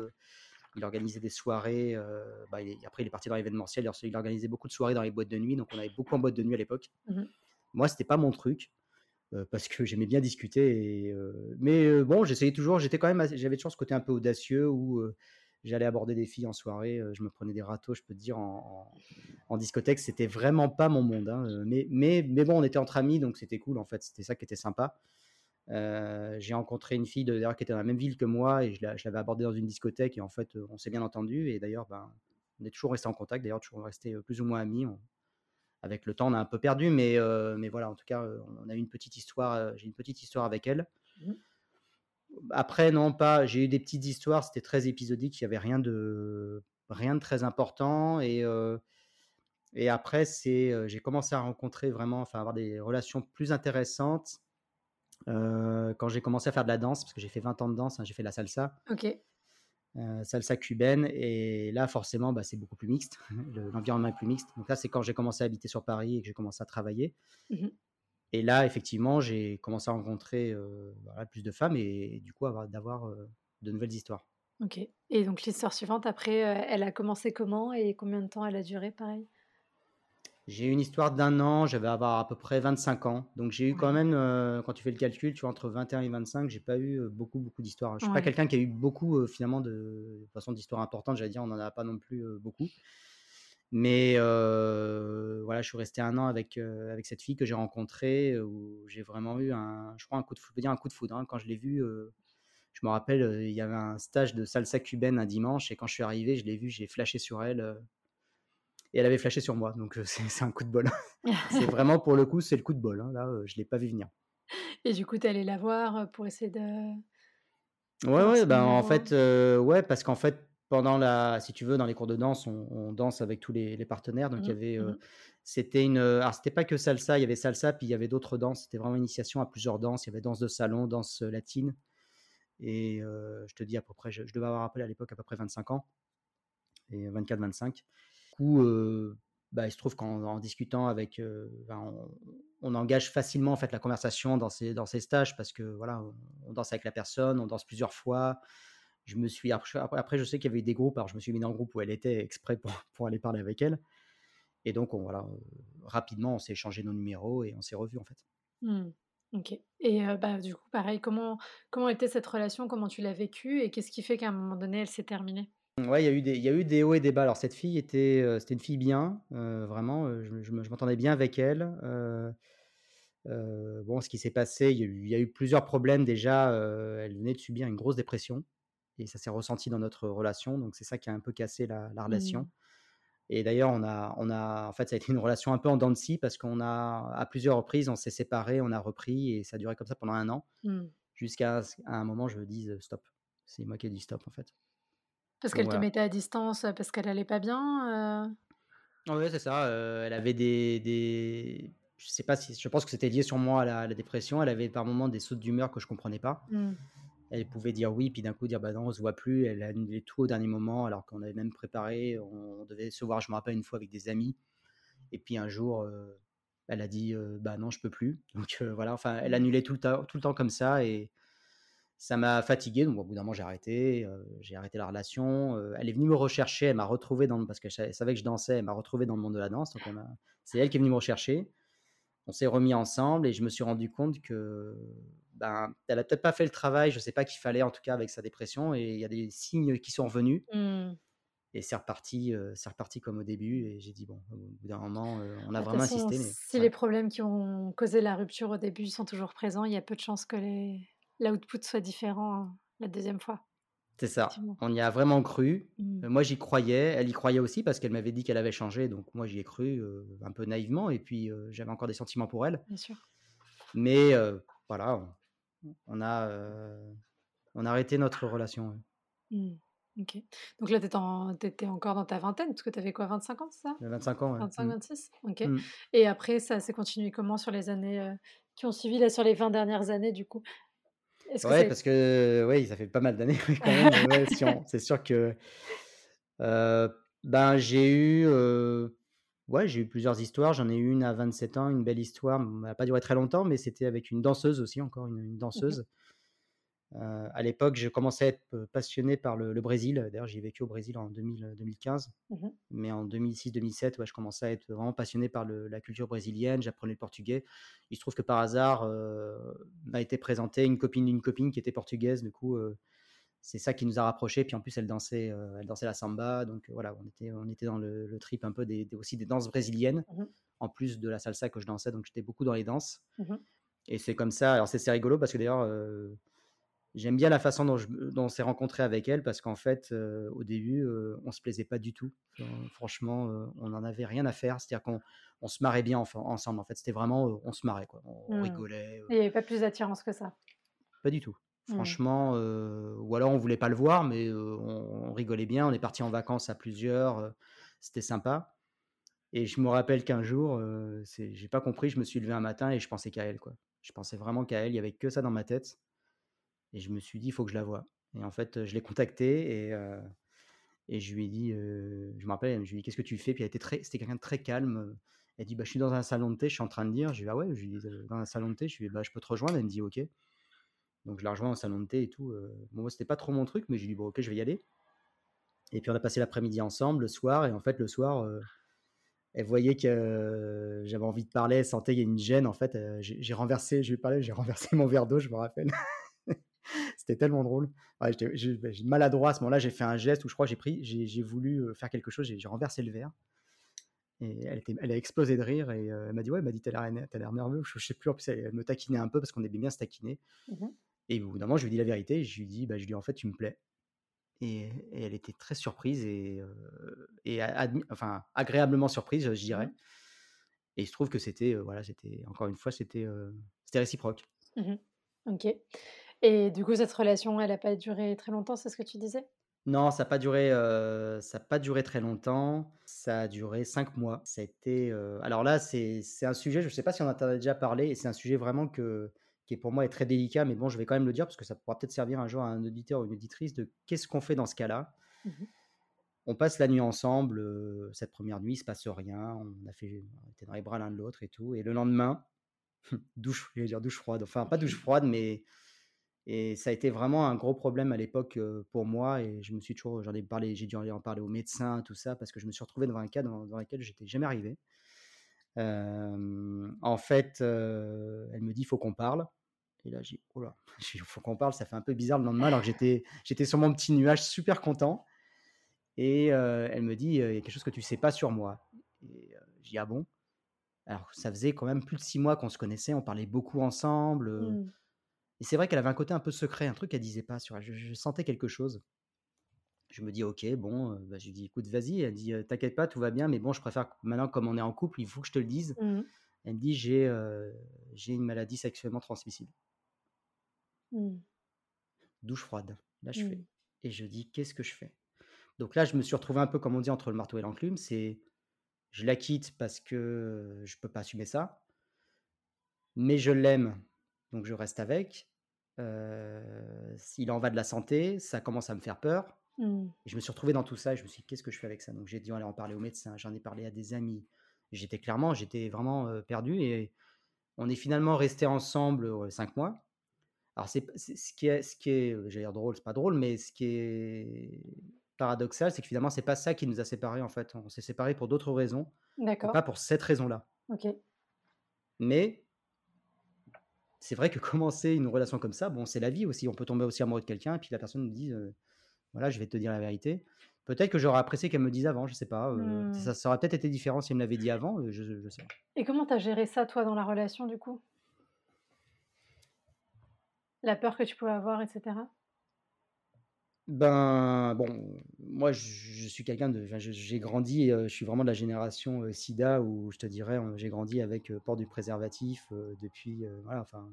il organisait des soirées. Euh, bah, après, il est parti dans l'événementiel. Il organisait beaucoup de soirées dans les boîtes de nuit. Donc, on avait beaucoup en boîte de nuit à l'époque. Mmh Moi, c'était pas mon truc. Euh, parce que j'aimais bien discuter. Et, euh, mais bon, j'essayais toujours. J'étais quand même, j'avais toujours ce côté un peu audacieux où j'allais aborder des filles en soirée. je me prenais des râteaux, je peux te dire, en, discothèque. C'était vraiment pas mon monde. Hein, mais, mais, bon, on était entre amis, donc c'était cool en fait. C'était ça qui était sympa. Euh, j'ai rencontré une fille d'ailleurs qui était dans la même ville que moi et je l'avais abordée dans une discothèque et en fait on s'est bien entendu et d'ailleurs ben, on est toujours resté en contact d'ailleurs toujours resté euh, plus ou moins amis avec le temps on a un peu perdu mais, euh, mais voilà en tout cas on a eu une petite histoire j'ai une petite histoire avec elle mmh. Après non pas j'ai eu des petites histoires c'était très épisodique il y avait rien de rien de très important et et après c'est j'ai commencé à rencontrer vraiment enfin avoir des relations plus intéressantes euh, quand j'ai commencé à faire de la danse, parce que j'ai fait 20 ans de danse, hein, j'ai fait la salsa. Ok. Euh, salsa cubaine. Et là, forcément, bah, c'est beaucoup plus mixte. <laughs> L'environnement est plus mixte. Donc là, c'est quand j'ai commencé à habiter sur Paris et que j'ai commencé à travailler. Mmh et là, effectivement, j'ai commencé à rencontrer euh, plus de femmes et, du coup, d'avoir de nouvelles histoires. Ok. Et donc, l'histoire suivante, après, elle a commencé comment et combien de temps elle a duré, pareil? J'ai eu une histoire d'un an, j'avais avoir à peu près 25 ans. Donc j'ai eu quand même, euh, quand tu fais le calcul, tu vois, entre 21 et 25, j'ai pas eu euh, beaucoup, beaucoup d'histoires. Je suis pas quelqu'un qui a eu beaucoup, euh, finalement, de, façon d'histoires importantes, j'allais dire, on n'en a pas non plus beaucoup. Mais voilà, je suis resté un an avec, avec cette fille que j'ai rencontrée, où j'ai vraiment eu un, je crois, un coup de, je peux dire un coup de foudre. Hein. Quand je l'ai vue, je me rappelle, il y avait un stage de salsa cubaine un dimanche, et quand je suis arrivé, je l'ai vue, j'ai flashé sur elle, et elle avait flashé sur moi. Donc <laughs> c'est un coup de bol. c'est <laughs> vraiment, pour le coup, c'est le coup de bol. Hein. Là, je ne l'ai pas vu venir. Et du coup, tu allé la voir pour essayer de. Ouais, ouais, ben, en fait, ouais, parce qu'en fait, pendant la, si tu veux, dans les cours de danse, on, danse avec tous les, partenaires. Donc, il y mmh avait, mmh c'était une, alors c'était pas que salsa, il y avait salsa, puis il y avait d'autres danses. C'était vraiment une initiation à plusieurs danses. Il y avait danse de salon, danse latine. Et je te dis à peu près, je, devais avoir appelé à l'époque à peu près 25 ans, et 24-25. Du coup, bah, il se trouve qu'en discutant avec, on, engage facilement en fait la conversation dans ces, dans ces stages parce que voilà, on danse avec la personne, on danse plusieurs fois je me suis après, je sais qu'il y avait eu des groupes alors je me suis mis dans le groupe où elle était exprès pour, <laughs> pour aller parler avec elle et donc on, voilà rapidement on s'est échangé nos numéros et on s'est revus en fait mmh. ok et bah du coup pareil comment comment était cette relation? Comment tu l'as vécue? Et qu'est-ce qui fait qu'à un moment donné elle s'est terminée? Ouais, il y a eu des, il y a eu des hauts et des bas. Alors cette fille était, c'était une fille bien, vraiment. je, je m'entendais bien avec elle. bon, ce qui s'est passé, y, il y, a eu, plusieurs problèmes déjà. elle venait de subir une grosse dépression et ça s'est ressenti dans notre relation. Donc c'est ça qui a un peu cassé la, relation. Mmh. Et d'ailleurs, on a, on a, en fait, ça a été une relation un peu en dents de scie parce qu'on a, à plusieurs reprises, on s'est séparés, on a repris et ça a duré comme ça pendant un an, mmh. jusqu'à un moment, je me dise stop. C'est moi qui ai dit stop en fait. Parce qu'elle te mettait à distance parce qu'elle allait pas bien. Euh? Oui, c'est ça. elle avait des, des, je sais pas si, je pense que c'était lié sur moi à la, dépression. Elle avait par moments des sautes d'humeur que je comprenais pas. Mmh elle pouvait dire oui, puis d'un coup dire bah non, on se voit plus. Elle a annulé tout au dernier moment, alors qu'on avait même préparé. On, devait se voir, je me rappelle une fois avec des amis. Et puis un jour, elle a dit bah non, je peux plus. <laughs> Donc voilà, enfin, elle annulait tout le temps, tout le temps comme ça, et ça m'a fatigué. Donc au bout d'un moment, j'ai arrêté, j'ai arrêté la relation. elle est venue me rechercher, elle m'a retrouvé dans parce qu'elle savait que je dansais, elle m'a retrouvé dans le monde de la danse. C'est elle qui est venue me rechercher. On s'est remis ensemble et je me suis rendu compte que ben, elle a peut-être pas fait le travail, je sais pas qu'il fallait en tout cas avec sa dépression, et il y a des signes qui sont revenus. Mmh. Et c'est reparti, euh, c'est reparti comme au début. Et j'ai dit, bon, au bout d'un moment, euh, on a vraiment insisté. Mais, si les problèmes qui ont causé la rupture au début sont toujours présents, il y a peu de chances que l'output soit différent hein, la deuxième fois. C'est ça. On y a vraiment cru. Mmh. Euh, moi, j'y croyais. Elle y croyait aussi parce qu'elle m'avait dit qu'elle avait changé. Donc, moi, j'y ai cru un peu naïvement. Et puis, j'avais encore des sentiments pour elle. Bien sûr. Mais voilà, on a, on a arrêté notre relation. Mmh. Ok. Donc là, tu étais encore dans ta vingtaine, parce que tu avais quoi, 25 ans, c'est ça? 25 ans, 25, 26 Ok. Mmh. Et après, ça s'est continué comment sur les années qui ont suivi, là, sur les 20 dernières années, du coup? Ouais, parce que oui, ça fait pas mal d'années <laughs> quand même. c'est sûr que <laughs> ben, j'ai eu Ouais, j'ai eu plusieurs histoires. J'en ai eu une à 27 ans, une belle histoire. Elle n'a pas duré très longtemps, mais c'était avec une danseuse aussi, encore une, danseuse. Euh, à l'époque, je commençais à être passionné par le, Brésil. D'ailleurs, j'ai vécu au Brésil en 2000, 2015. Mmh mais en 2006-2007, ouais, je commençais à être vraiment passionné par la culture brésilienne. J'apprenais le portugais. Il se trouve que par hasard, euh, m'a été présentée une copine d'une copine qui était portugaise. Du coup, euh, c'est ça qui nous a rapprochés. Puis en plus, elle dansait, euh, elle dansait la samba. Donc euh, voilà, on était, on était dans le, trip un peu des, aussi des danses brésiliennes, mmh en plus de la salsa que je dansais. Donc j'étais beaucoup dans les danses. Mmh Et c'est comme ça. Alors c'est rigolo parce que d'ailleurs, euh, j'aime bien la façon dont, on s'est rencontré avec elle parce qu'en fait, au début, on se plaisait pas du tout. franchement, on n'en avait rien à faire. C'est-à-dire qu'on on se marrait bien ensemble. En fait, c'était vraiment, on se marrait, quoi. On, mmh. rigolait. Il n'y avait pas plus d'attirance que ça. Pas du tout. Mmh. Franchement, ou alors on voulait pas le voir, mais on, rigolait bien. On est parti en vacances à plusieurs, c'était sympa. Et je me rappelle qu'un jour, j'ai pas compris, je me suis levé un matin et je pensais qu'à elle, quoi. Je pensais vraiment qu'à elle, il y avait que ça dans ma tête. Et je me suis dit, il faut que je la voie. Et en fait, je l'ai contactée et, je lui ai dit, je me rappelle, je lui ai dit, qu'est-ce que tu fais? Puis elle était très, c'était quelqu'un de très calme. Elle dit, bah, je suis dans un salon de thé, je suis en train de dire. Je lui ai dit, ah ouais, je lui dis, dans un salon de thé, je lui bah, je peux te rejoindre? Elle me dit, ok. Donc je la rejoins au salon de thé et tout. Euh. Bon, c'était pas trop mon truc, mais j'ai dit, bon, ok, je vais y aller. Et puis on a passé l'après-midi ensemble, le soir. Et en fait, le soir, euh, elle voyait que euh, j'avais envie de parler, elle sentait qu'il y a une gêne. En fait, j'ai renversé, je lui parlais, j'ai renversé mon verre d'eau, je me rappelle. <laughs> c'était tellement drôle. J'ai maladroit à ce moment-là, j'ai fait un geste où je crois j'ai pris, j'ai voulu faire quelque chose, j'ai renversé le verre. Et elle, était, elle a explosé de rire et elle m'a dit Ouais, elle m'a dit T'as l'air nerveux. Je, sais plus, en plus, elle, me taquinait un peu parce qu'on aimait bien se taquiner. Mmh et au bout d'un moment, je lui dit la vérité. Je lui dit bah, Je lui dis En fait, tu me plais. Et, elle était très surprise et, et enfin, agréablement surprise, je dirais. Mmh et il se trouve que c'était, voilà, c'était encore une fois, c'était, c'était réciproque. Mmh ok. Et du coup, cette relation, elle n'a pas duré très longtemps, c'est ce que tu disais? Non, ça n'a pas duré, ça pas duré très longtemps. Ça a duré cinq mois. Ça a été, alors là, c'est, c'est un sujet, je ne sais pas si on en a déjà parlé, et c'est un sujet vraiment que, qui pour moi est très délicat, mais bon, je vais quand même le dire parce que ça pourra peut-être servir un jour à un auditeur ou une auditrice de qu'est-ce qu'on fait dans ce cas-là. Mmh on passe la nuit ensemble. cette première nuit, il se passe rien. On a fait, on était dans les bras l'un de l'autre et tout. Et le lendemain, <laughs> douche, je dire douche froide. Enfin, pas douche froide, mais et ça a été vraiment un gros problème à l'époque pour moi. Et je me suis toujours, j'en ai parlé, j'ai dû en parler aux médecins, tout ça, parce que je me suis retrouvé dans un cas dans, dans lequel j'étais jamais arrivé. En fait, elle me dit, il faut qu'on parle. Et là, j'ai dit, oh là, <laughs> il faut qu'on parle. Ça fait un peu bizarre le lendemain, alors que j'étais, j'étais sur mon petit nuage super content. Et elle me dit, il y a quelque chose que tu sais pas sur moi. Et j'ai dit, ah bon? Alors, ça faisait quand même plus de six mois qu'on se connaissait, on parlait beaucoup ensemble. Mmh. Et c'est vrai qu'elle avait un côté un peu secret, un truc qu'elle disait pas sur elle. Je, sentais quelque chose. Je me dis, ok, bon, bah, je lui dis, écoute, vas-y. Elle dit, t'inquiète pas, tout va bien, mais bon, je préfère maintenant, comme on est en couple, il faut que je te le dise. Mmh. Elle me dit, j'ai j'ai une maladie sexuellement transmissible. Mmh. Douche froide. Là, je fais. Et je dis, qu'est-ce que je fais? Donc là, je me suis retrouvé un peu, comme on dit, entre le marteau et l'enclume. C'est je la quitte parce que je peux pas assumer ça, mais je l'aime, donc je reste avec. S'il en va de la santé, ça commence à me faire peur. Mmh. je me suis retrouvé dans tout ça et je me suis dit, qu'est-ce que je fais avec ça? Donc j'ai dit, on aller en parler au médecin, j'en ai parlé à des amis. J'étais clairement, j'étais vraiment perdu et on est finalement resté ensemble cinq mois. Alors c'est ce qui est, ce qui est, j'allais dire drôle, c'est pas drôle, mais ce qui est paradoxal, c'est que finalement, c'est pas ça qui nous a séparés en fait. On s'est séparés pour d'autres raisons, pas pour cette raison-là. Ok. Mais c'est vrai que <laughs> commencer une relation comme ça, bon, c'est la vie aussi. On peut tomber aussi amoureux de quelqu'un et puis la personne nous dit, euh, voilà, je vais te dire la vérité. Peut-être que j'aurais apprécié qu'elle me dise avant, je sais pas. Euh, mmh. ça, ça, aurait peut-être été différent si elle me l'avait dit avant, euh, je, je, sais. Et comment tu as géré ça, toi, dans la relation, du coup? La peur que tu pouvais avoir, etc. Ben, bon, moi, je, suis quelqu'un de. j'ai grandi, je suis vraiment de la génération SIDA où je te dirais, j'ai grandi avec port du préservatif depuis. voilà, enfin,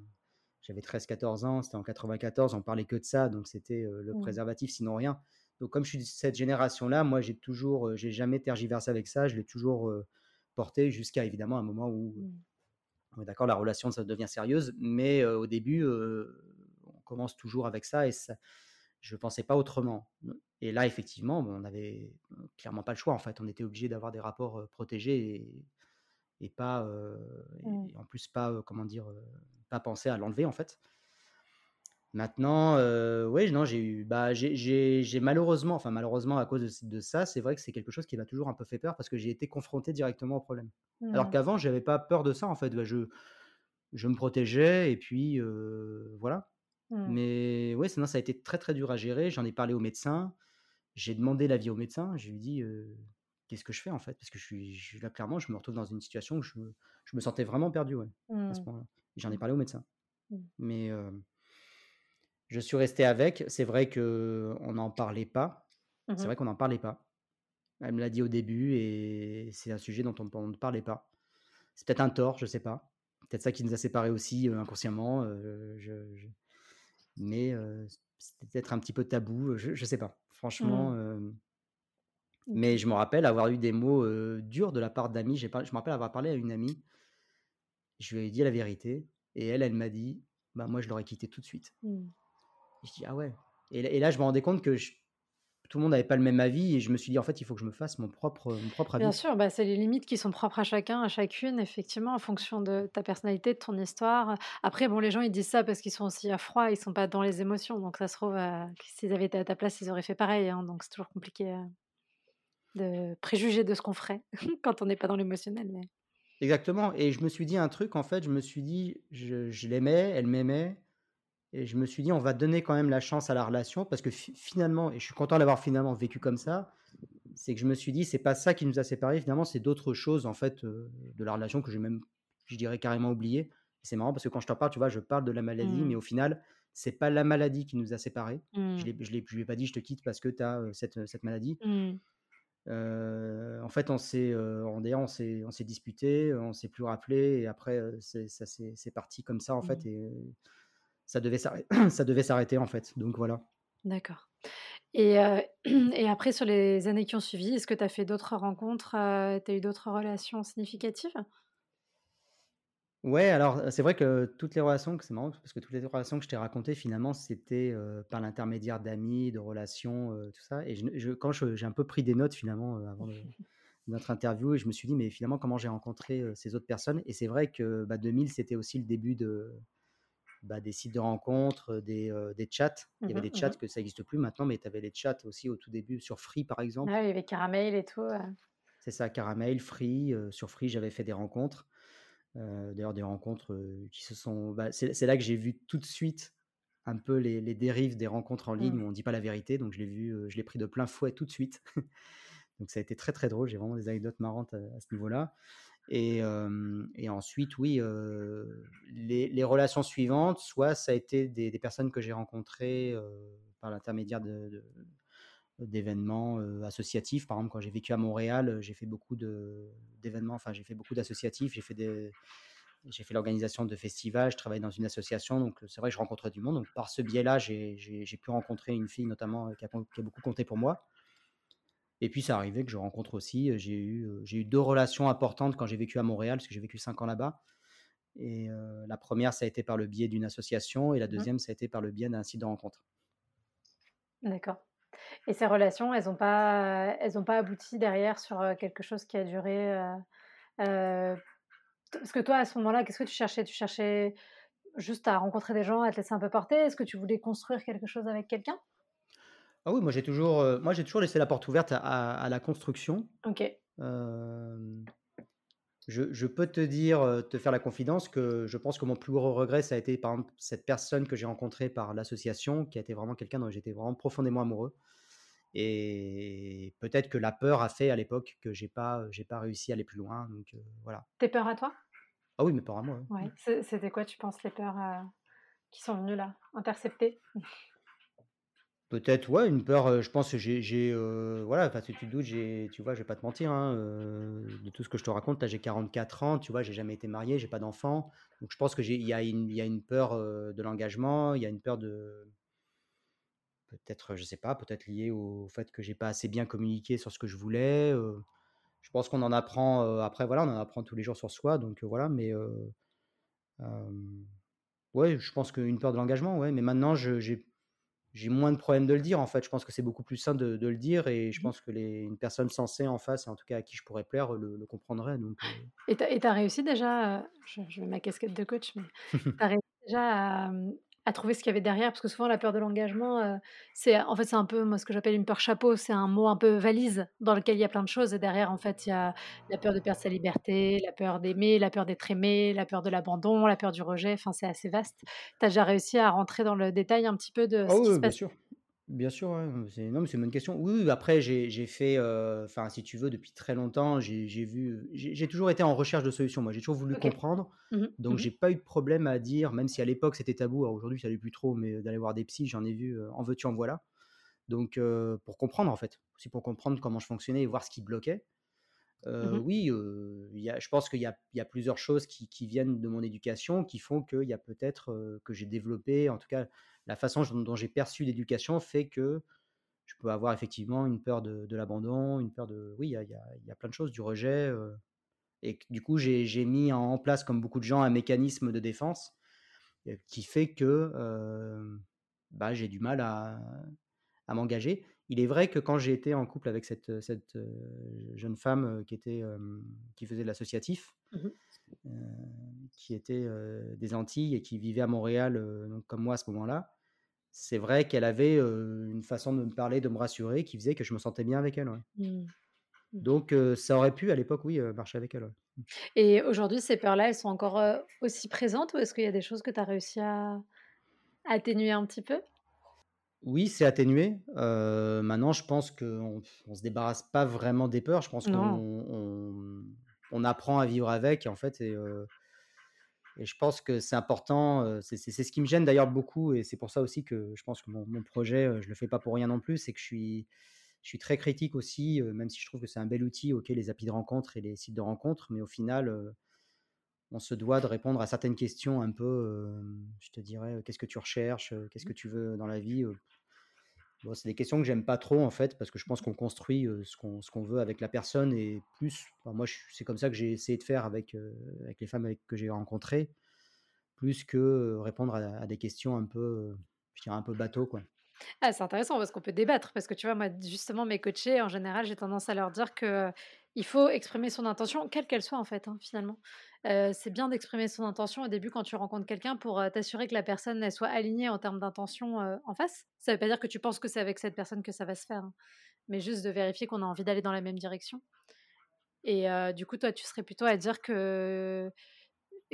j'avais 13-14 ans, c'était en 94, on parlait que de ça, donc c'était le mmh. préservatif, sinon rien. Donc, comme je suis de cette génération-là, moi, j'ai toujours, j'ai jamais tergiversé avec ça, je l'ai toujours porté jusqu'à évidemment un moment où, mmh. d'accord, la relation ça devient sérieuse, mais au début, on commence toujours avec ça et ça je ne pensais pas autrement. Et là, effectivement, on n'avait clairement pas le choix. En fait, on était obligé d'avoir des rapports protégés et, et pas, mmh. en plus pas, comment dire, pas penser à l'enlever en fait. Maintenant, oui, non, j'ai eu, bah, j'ai malheureusement, enfin malheureusement à cause de, ça, c'est vrai que c'est quelque chose qui m'a toujours un peu fait peur parce que j'ai été confronté directement au problème. Alors mmh. qu'avant, j'avais pas peur de ça en fait. Bah, je, je me protégeais et puis voilà. Mmh. Mais ouais, sinon, ça a été très, très dur à gérer. J'en ai parlé au médecin. J'ai demandé l'avis au médecin. Je lui ai dit qu'est-ce que je fais en fait? Parce que je suis, là, clairement, je me retrouve dans une situation où je, je me sentais vraiment perdu ouais, à ce mmh. J'en ai mmh. parlé au médecin. Mais je suis resté avec. C'est vrai qu'on n'en parlait pas. C'est vrai qu'on n'en parlait pas. Elle me l'a dit au début et c'est un sujet dont on ne parlait pas. C'est peut-être un tort, je sais pas. Peut-être ça qui nous a séparés aussi inconsciemment. je, mais c'était peut-être un petit peu tabou, je, ne sais pas. Franchement, mmh. Mais je me rappelle avoir eu des mots durs de la part d'amis. Je me rappelle avoir parlé à une amie. Je lui ai dit la vérité et elle, elle m'a dit, bah moi je l'aurais quitté tout de suite. Mmh. Je dis ah ouais. Et, et, là je me rendais compte que je, tout le monde n'avait pas le même avis et je me suis dit en fait il faut que je me fasse mon propre, mon propre avis. Bien sûr, bah, c'est les limites qui sont propres à chacun, à chacune, effectivement, en fonction de ta personnalité, de ton histoire. Après, bon, les gens ils disent ça parce qu'ils sont aussi à froid, ils sont pas dans les émotions, donc ça se trouve, euh, s'ils avaient été à ta place, ils auraient fait pareil, hein, donc c'est toujours compliqué euh, de préjuger de ce qu'on ferait <laughs> quand on n'est pas dans l'émotionnel. Mais... Exactement, et je me suis dit un truc, en fait, je me suis dit, je, je l'aimais, elle m'aimait, et je me suis dit, on va donner quand même la chance à la relation parce que finalement, et je suis content d'avoir finalement vécu comme ça, c'est que je me suis dit: «C'est pas ça qui nous a séparés, finalement, c'est d'autres choses, en fait, heu, de la relation que j'ai même, je dirais, carrément oubliées». C'est marrant parce que quand je t'en parle, tu vois, je parle de la maladie, mais Mmh. au final, c'est pas la maladie qui nous a séparés. Je Mmh. je je lui ai pas dit: «Je te quitte parce que tu as, heu, cette, cette maladie». Mmh. En fait, on s'est, d'ailleurs, on s'est on s'est disputés, on s'est plus rappelé et après, ça c'est parti comme ça, en fait Mmh. et ça devait s'arrê <clears throat> ça devait s'arrêter, en fait, donc voilà. D'accord <clears throat> et après sur les années qui ont suivi, est-ce que tu as fait d'autres rencontres, heu, tu as eu d'autres relations significatives? Ouais, alors, c'est vrai que toutes les relations que c'est marrant parce que toutes les relations que je t'ai racontées finalement, c'était, par l'intermédiaire d'amis, de relations, tout ça et je ne je quand j'ai un peu pris des notes finalement, avant <laughs> de notre interview et je me suis dit: «Mais finalement, comment j'ai rencontré, ces autres personnes?» et c'est vrai que, bah, 2000, c'était aussi le début de, bah, des sites de rencontres, des, chats. Il Mmh y avait mh. des Mmh chats mh. que ça existe plus maintenant, mais tu avais les chats aussi au tout début sur Free, par exemple. Ah, il y avait Caramel et tout. C'est ça, Caramel, Free, sur Free, j'avais fait des rencontres, d'ailleurs des rencontres, heu, qui se sont bah, c'est là que j'ai vu tout de suite un peu les les dérives des rencontres en ligne Mmh. où on dit pas la vérité, donc je l'ai vu, heu, je l'ai pris de plein fouet tout de suite. <laughs> Donc ça a été très, très drôle, j'ai vraiment des anecdotes marrantes à à ce niveau-là et et ensuite oui, les les relations suivantes, soit ça a été des des personnes que j'ai rencontrées, par l'intermédiaire de de d'événements, associatifs. Par exemple, quand j'ai vécu à Montréal, j'ai fait beaucoup d'événements, enfin j'ai fait beaucoup d'associatifs, j'ai fait des j'ai fait l'organisation de festivals, je travaille dans une association, donc c'est vrai que je rencontre du monde. Donc par ce biais-là, j'ai pu rencontrer une fille notamment, qui a qui a beaucoup compté pour moi. Et puis, c'est arrivé que je rencontre aussi, j'ai eu, eu 2 relations importantes quand j'ai vécu à Montréal, parce que j'ai vécu 5 ans là-bas et la 1re, ça a été par le biais d'une association et la Mmh mh. 2e, ça a été par le biais d'un site de rencontre. D'accord et ces relations, elles ont pas elles ont pas abouti derrière sur, quelque chose qui a duré, parce que toi, à ce moment-là, qu'est-ce que tu cherchais? Tu cherchais juste à rencontrer des gens, à te laisser un peu porter? Est-ce que tu voulais construire quelque chose avec quelqu'un? Ah oui, moi j'ai toujours, moi j'ai toujours laissé la porte ouverte à à à la construction. OK. Je je peux te dire, heu, te faire la confidence que je pense que mon plus gros regret, ça a été, par exemple, cette personne que j'ai rencontrée par l'association, qui a été vraiment quelqu'un dont j'étais vraiment profondément amoureux et peut-être que la peur a fait à l'époque que j'ai pas, j'ai pas réussi à aller plus loin donc heu, voilà. Tes peurs à toi? Ah oui, mes peurs à moi, ouais. Ouais, c'est c'était quoi, tu penses, les peurs, heu, qui sont venues là, intercepter? Peut-être, ouais, une peur, je pense que j'ai voilà, enfin, si tu te doutes, j'ai tu vois, je vais pas te mentir, hein, de tout ce que je te raconte, là, j'ai 44 ans, tu vois, j'ai jamais été marié, j'ai pas d'enfant, donc je pense que j'ai il y a une y a une peur, de l'engagement, il y a une peur de peut-être, je sais pas, peut-être lié au fait que j'ai pas assez bien communiqué sur ce que je voulais, je pense qu'on en apprend, après voilà, on en apprend tous les jours sur soi donc voilà, mais heu, hem, ouais, je pense qu'une peur de l'engagement, ouais, mais maintenant je j'ai j'ai moins de problèmes de le dire, en fait. Je pense que c'est beaucoup plus simple de de le dire et je Mmh mh. pense que les une personne sensée en face, en tout cas à qui je pourrais plaire, le le comprendrait donc heu Et tu as et réussi déjà, heu, je je mets ma casquette de coach, mais <laughs> tu as réussi déjà à, mmh, à trouver ce qu'il y avait derrière? Parce que souvent la peur de l'engagement, heu, c'est en fait, c'est un peu, moi, ce que j'appelle une peur chapeau, c'est un mot un peu valise dans lequel il y a plein de choses et derrière, en fait, il y a la peur de perdre sa liberté, la peur d'aimer, la peur d'être aimé, la peur de l'abandon, la peur du rejet, enfin, c'est assez vaste. Tu as déjà réussi à rentrer dans le détail un petit peu de Ah ce qui se oui, passe? Bien sûr, ouais, c'est non, mais c'est une bonne question. Oui, oui, après j'ai j'ai fait, heu, enfin, si tu veux, depuis très longtemps, j'ai j'ai vu, j'ai j'ai toujours été en recherche de solutions. Moi, j'ai toujours voulu OK. comprendre, Mmh mh. donc Mmh mh. j'ai pas eu de problème à dire, même si à l'époque c'était tabou, alors aujourd'hui ça l'est plus trop, mais d'aller voir des psys, j'en ai vu, heu, en veux-tu, en voilà. Donc pour comprendre, en fait, aussi pour comprendre comment je fonctionnais et voir ce qui bloquait. Mmh oui, il y a je pense qu'il y a il y a plusieurs choses qui qui viennent de mon éducation, qui font qu'il y a peut-être, que j'ai développé, en tout cas, la façon dont j'ai perçu l'éducation fait que je peux avoir effectivement une peur de de l'abandon, une peur de oui, il y a y a il y a plein de choses, du rejet, heu et du coup, j'ai mis en place, comme beaucoup de gens, un mécanisme de défense, heu, qui fait que, hem, bah, j'ai du mal à à m'engager. Il est vrai que quand j'ai été en couple avec cette, jeune femme, qui était, qui faisait de l'associatif, Mmh qui était, des Antilles et qui vivait à Montréal, donc comme moi à ce moment-là, c'est vrai qu'elle avait, une façon de me parler, de me rassurer qui faisait que je me sentais bien avec elle, ouais. Mmh. Mmh. Donc ça aurait pu à l'époque, oui, marcher avec elle, ouais. Mmh. Et aujourd'hui, ces peurs-là, elles sont encore, aussi présentes ou est-ce qu'il y a des choses que tu as réussi à atténuer un petit peu? Oui, c'est atténué. Maintenant, je pense qu'on on se débarrasse pas vraiment des peurs. Je pense qu'on Non. on on apprend à vivre avec en fait et et je pense que c'est important, c'est ce qui me gêne d'ailleurs beaucoup et c'est pour ça aussi que je pense que mon mon projet, je le fais pas pour rien non plus. C'est que je suis je suis très critique aussi, même si je trouve que c'est un bel outil, OK, les applis de rencontres et les sites de rencontres, mais au final, on se doit de répondre à certaines questions un peu, je te dirais, «Qu'est-ce que tu recherches? Qu'est-ce Mmh. que tu veux dans la vie?» C'est des questions que j'aime pas trop en fait, parce que je pense qu'on construit, ce qu'on veut avec la personne et plus moi, c'est comme ça que j'ai essayé de faire avec, les femmes que j'ai rencontrées, plus que, répondre à des questions un peu, je dirais un peu bateau. Ah, c'est intéressant parce qu'on peut débattre, parce que tu vois, moi, justement, mes coachés, en général, j'ai tendance à leur dire que il faut exprimer son intention, quelle qu'elle soit, en fait, hein, finalement. C'est bien d'exprimer son intention au début quand tu rencontres quelqu'un pour, t'assurer que la personne, elle soit alignée en termes d'intention, en face. Ça veut pas dire que tu penses que c'est avec cette personne que ça va se faire, hein, mais juste de vérifier qu'on a envie d'aller dans la même direction et du coup, toi, tu serais plutôt à dire que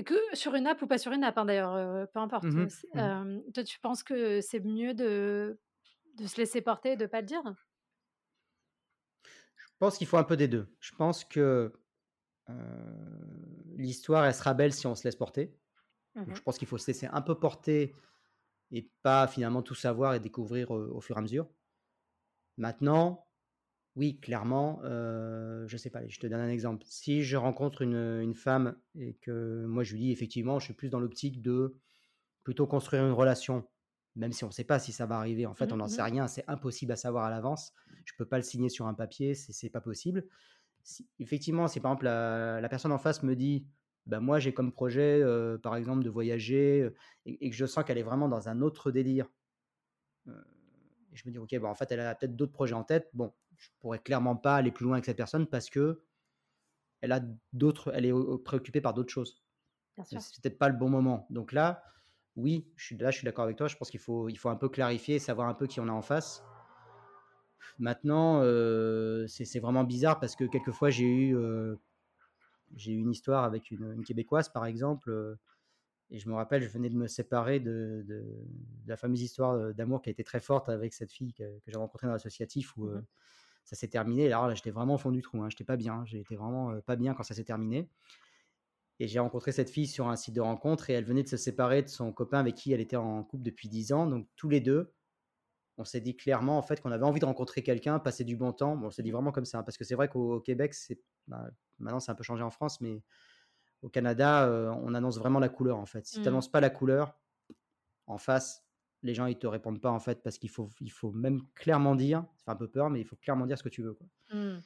que sur une app ou pas sur une app, hein, d'ailleurs, peu importe, Mmh Mmh toi, tu penses que c'est mieux de de se laisser porter et de pas le dire? Je pense qu'il faut un peu des 2. Je pense que, l'histoire, elle sera belle si on se laisse porter. Mmh Donc je pense qu'il faut se laisser un peu porter et pas finalement tout savoir et découvrir, au fur et à mesure. Maintenant, oui, clairement, heu, je sais pas, je te donne un exemple. Si je rencontre une, une femme et que moi je lui dis effectivement, je suis plus dans l'optique de plutôt construire une relation, même si on ne sait pas si ça va arriver. En fait, on Mmh n'en sait rien, c'est impossible à savoir à l'avance. Je peux pas le signer sur un papier, c'est pas possible. Si effectivement, si par exemple la la personne en face me dit: «Bah, moi j'ai comme projet, heu, par exemple de voyager», heu, et et que je sens qu'elle est vraiment dans un autre délire, et je me dis: «OK, bah, en fait, elle a peut-être d'autres projets en tête». Bon, je pourrais clairement pas aller plus loin avec cette personne parce qu'elle a d'autres elle est préoccupée par d'autres choses. C'est peut-être pas le bon moment. Donc là, oui, je suis là, je suis d'accord avec toi. Je pense qu'il faut il faut un peu clarifier, savoir un peu qui on a en face. Maintenant, heu, c'est vraiment bizarre parce que quelquefois j'ai eu, j'ai eu une histoire avec une, une québécoise par exemple, heu, et je me rappelle, je venais de me séparer de de de la fameuse histoire, heu, d'amour qui a été très forte avec cette fille que que j'ai rencontrée dans l'associatif où, Mmh. Ça s'est terminé. Et alors là, j'étais vraiment au fond du trou, hein, j'étais pas bien, j'étais vraiment, heu, pas bien quand ça s'est terminé. Et j'ai rencontré cette fille sur un site de rencontre et elle venait de se séparer de son copain avec qui elle était en couple depuis 10 ans. Donc tous les 2, on s'est dit clairement en fait qu'on avait envie de rencontrer quelqu'un, passer du bon temps. Bon, on s'est dit Mmh vraiment comme ça, hein, parce que c'est vrai qu'au au Québec, c'est bah, maintenant c'est un peu changé en France, mais au Canada, heu, on annonce vraiment la couleur en fait. Si tu Mmh. annonces pas la couleur, en face, les gens ils te répondent pas en fait parce qu'il faut il faut même clairement dire, ça fait un peu peur, mais il faut clairement dire ce que tu veux, quoi. Mmh.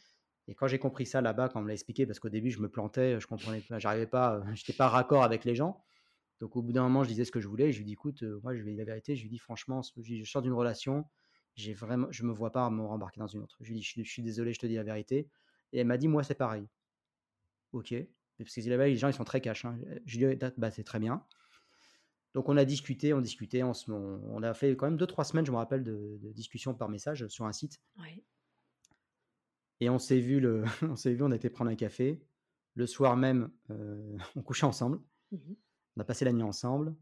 Et quand j'ai compris ça là-bas, quand on me l'a expliqué, parce qu'au début je me plantais, je comprenais pas, j'arrivais pas, heu, j'étais pas raccord avec les gens. Donc au bout d'un moment, je disais ce que je voulais. Je lui dis: «Écoute, heu, moi je dit la vérité». Je lui dis: «Franchement, ce» je dis: «Je sors d'une relation, j'ai vraiment je me vois pas me rembarquer dans une autre». Je lui dis: «Je suis je suis désolé, je te dis la vérité» et elle m'a dit: «Moi, c'est pareil». OK, parce que là-bas, les gens, ils sont très cash, hein. Je lui dis: «Da bah, c'est très bien». Donc on a discuté, on discutait, on se on on a fait quand même deux trois semaines, je me rappelle, de de discussions par message sur un site Ouais. et on s'est vu le <laughs> on s'est vu, on a été prendre un café. Le soir même, heu, <laughs> on couchait ensemble. Mmh mh. On a passé la nuit ensemble.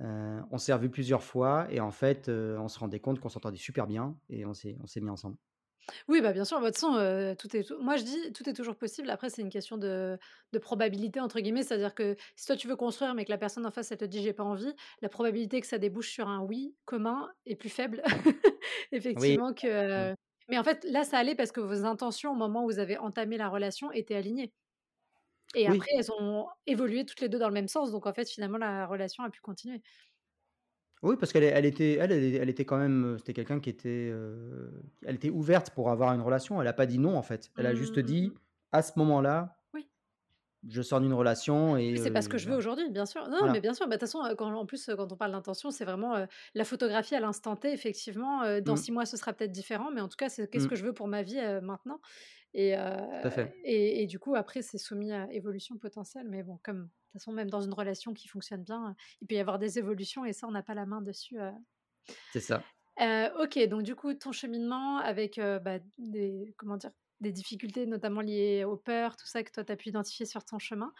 Heu, on s'est revus plusieurs fois et en fait, heu, on se rendait compte qu'on s'entendait super bien et on s'est on s'est mis ensemble. Oui, bah, bien sûr, façon, heu, tout est moi je dis: «Tout est toujours possible». Après, c'est une question de de «probabilité» entre guillemets, c'est-à-dire que si toi tu veux construire, mais que la personne en face, elle te dit: «J'ai pas envie», la probabilité que ça débouche sur un «oui» commun est plus faible <laughs> Oui. effectivement que, Mmh. mais en fait, là, ça allait parce que vos intentions au moment où vous avez entamé la relation étaient alignées et après elles ont évolué toutes les 2 dans le même sens donc en fait, finalement, la relation a pu continuer. Oui, parce qu'elle elle était elle était quand même, heu, c'était quelqu'un qui était, heu, elle était ouverte pour avoir une relation. Elle a pas dit non, en fait. Elle a juste Mmh, dit. «À ce moment-là. Je sors d'une relation et Oui, c'est pas ce que je veux voilà». aujourd'hui, bien sûr. Non, mais bien sûr, bah, de toute façon, quand en plus, quand on parle d'intention, c'est vraiment, la photographie à l'instant T, effectivement, dans Mmh, 6 mois, ce sera peut-être différent, mais en tout cas, c'est qu'est-ce mmh, que je veux pour ma vie, maintenant? Et heu tout à fait. et et du coup, après, c'est soumis à évolution potentielle, mais bon, comme de toute façon, même dans une relation qui fonctionne bien, il peut y avoir des évolutions et ça, on n'a pas la main dessus, C'est ça. OK, donc du coup, ton cheminement avec, bah, des comment dire? Des difficultés, notamment liées aux peurs, tout ça que toi, tu as pu identifier sur ton chemin.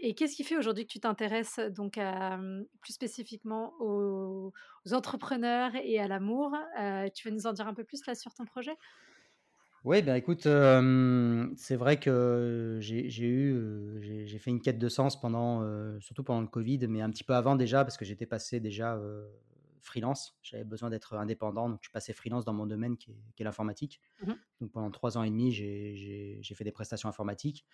Et qu'est-ce qui fait aujourd'hui que tu t'intéresses donc mmh, plus spécifiquement aux, entrepreneurs et à l'amour? Tu veux nous en dire un peu plus là sur ton projet? Oui, ben écoute, c'est vrai que j'ai eu, j'ai fait une quête de sens pendant, surtout pendant le Covid, mais un petit peu avant déjà, parce que j'étais passé déjà freelance. J'avais besoin d'être indépendant, donc je suis passé freelance dans mon domaine qui est, l'informatique. Mmh donc pendant trois ans et demi, j'ai fait des prestations informatiques.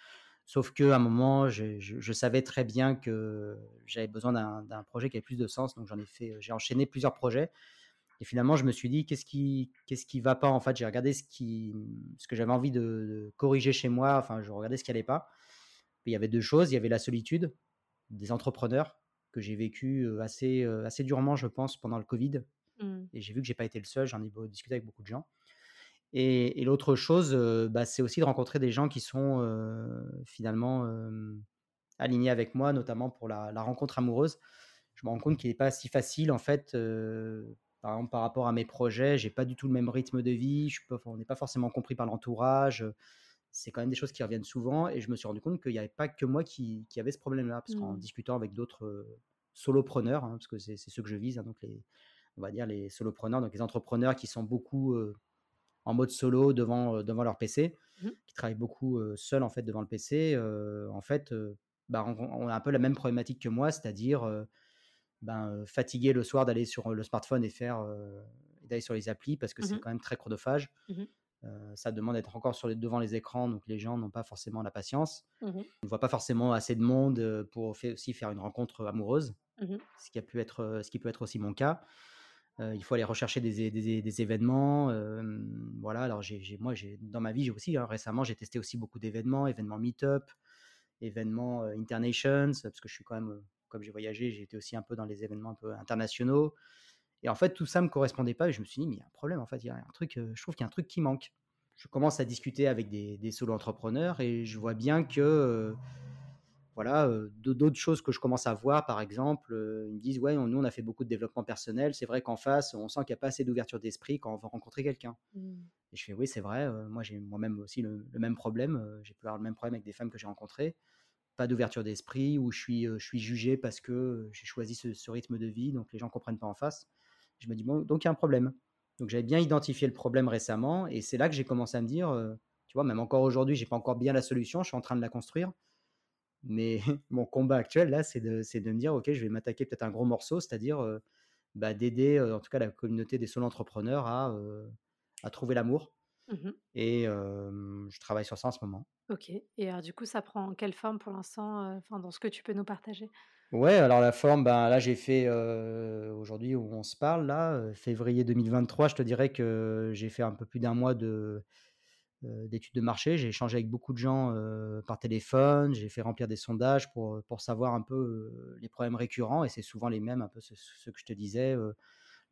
Sauf qu'à un moment, je, savais très bien que j'avais besoin d'un projet qui avait plus de sens, donc j'en ai fait, j'ai enchaîné plusieurs projets. Et finalement, je me suis dit, qu'est-ce qui, qu'est-ce qui va pas En fait, j'ai regardé ce, qui, ce que j'avais envie de, corriger chez moi. Enfin, je regardais ce qui allait pas. il y avait deux choses. Il y avait la solitude des entrepreneurs que j'ai vécu assez, assez durement, je pense, pendant le Covid. Mmh. Et j'ai vu que j'ai pas été le seul. J'en ai discuté avec beaucoup de gens. Et, l'autre chose, bah, c'est aussi de rencontrer des gens qui sont finalement alignés avec moi, notamment pour la, la, rencontre amoureuse. Je me rends compte qu'il n'est pas si facile, en fait, par exemple, par rapport à mes projets, j'ai pas du tout le même rythme de vie. Je on n'est pas forcément compris par l'entourage. C'est quand même des choses qui reviennent souvent. Et je me suis rendu compte qu'il n'y avait pas que moi qui, qui avait ce problème-là. Parce qu'en mmh. discutant avec d'autres solopreneurs, hein, parce que c'est ceux que je vise, hein, donc les, on va dire les solopreneurs, donc les entrepreneurs qui sont beaucoup en mode solo devant, devant leur PC, mmh. qui travaillent beaucoup seuls en fait devant le PC, en fait, bah, on, a un peu la même problématique que moi, c'est-à-dire ben, fatigué le soir d'aller sur le smartphone et faire d'aller sur les applis parce que c'est mmh quand même très chronophage. Mmh ça demande d'être encore sur les, devant les écrans, donc les gens n'ont pas forcément la patience. Mmh On ne voit pas forcément assez de monde pour aussi faire une rencontre amoureuse, ce, qui a pu être, ce qui peut être aussi mon cas. il faut aller rechercher des, des, événements. voilà, alors j'ai, moi, j'ai, dans ma vie, j'ai aussi, hein, récemment, j'ai testé aussi beaucoup d'événements, événements meet-up, événements internations, parce que je suis quand même comme j'ai voyagé, j'ai été aussi un peu dans les événements un peu internationaux. Et en fait, tout ça ne me correspondait pas. Et je me suis dit, mais il y a un problème, en fait, il y a un truc, je trouve qu'il y a un truc qui manque. Je commence à discuter avec des, solo-entrepreneurs et je vois bien que, voilà, d'autres choses que je commence à voir, par exemple, ils me disent, ouais, nous, on a fait beaucoup de développement personnel. C'est vrai qu'en face, on sent qu'il n'y a pas assez d'ouverture d'esprit quand on va rencontrer quelqu'un. Mmh. Et je fais, oui, c'est vrai. moi, j'ai moi-même aussi le, le, même problème. j'ai pu avoir le même problème avec des femmes que j'ai rencontrées pas d'ouverture d'esprit, où je suis, je suis jugé parce que j'ai choisi ce, rythme de vie, donc les gens comprennent pas en face. Je me dis, bon, donc il y a un problème. Donc j'avais bien identifié le problème récemment, et c'est là que j'ai commencé à me dire, tu vois, même encore aujourd'hui, j'ai pas encore bien la solution, je suis en train de la construire. Mais <laughs> mon combat actuel, là, c'est de, me dire, OK, je vais m'attaquer peut-être un gros morceau, c'est-à-dire bah, d'aider, en tout cas, la communauté des solo entrepreneurs à, à trouver l'amour. Mmh et je travaille sur ça en ce moment. OK et alors du coup, ça prend quelle forme pour l'instant, enfin dans ce que tu peux nous partager? Ouais, alors la forme, ben, là j'ai fait, aujourd'hui où on se parle là, février 2023, je te dirais que j'ai fait un peu plus d'un mois de, d'études de marché. J'ai échangé avec beaucoup de gens, par téléphone, j'ai fait remplir des sondages pour, pour savoir un peu, les problèmes récurrents et c'est souvent les mêmes, un peu ce que je te disais,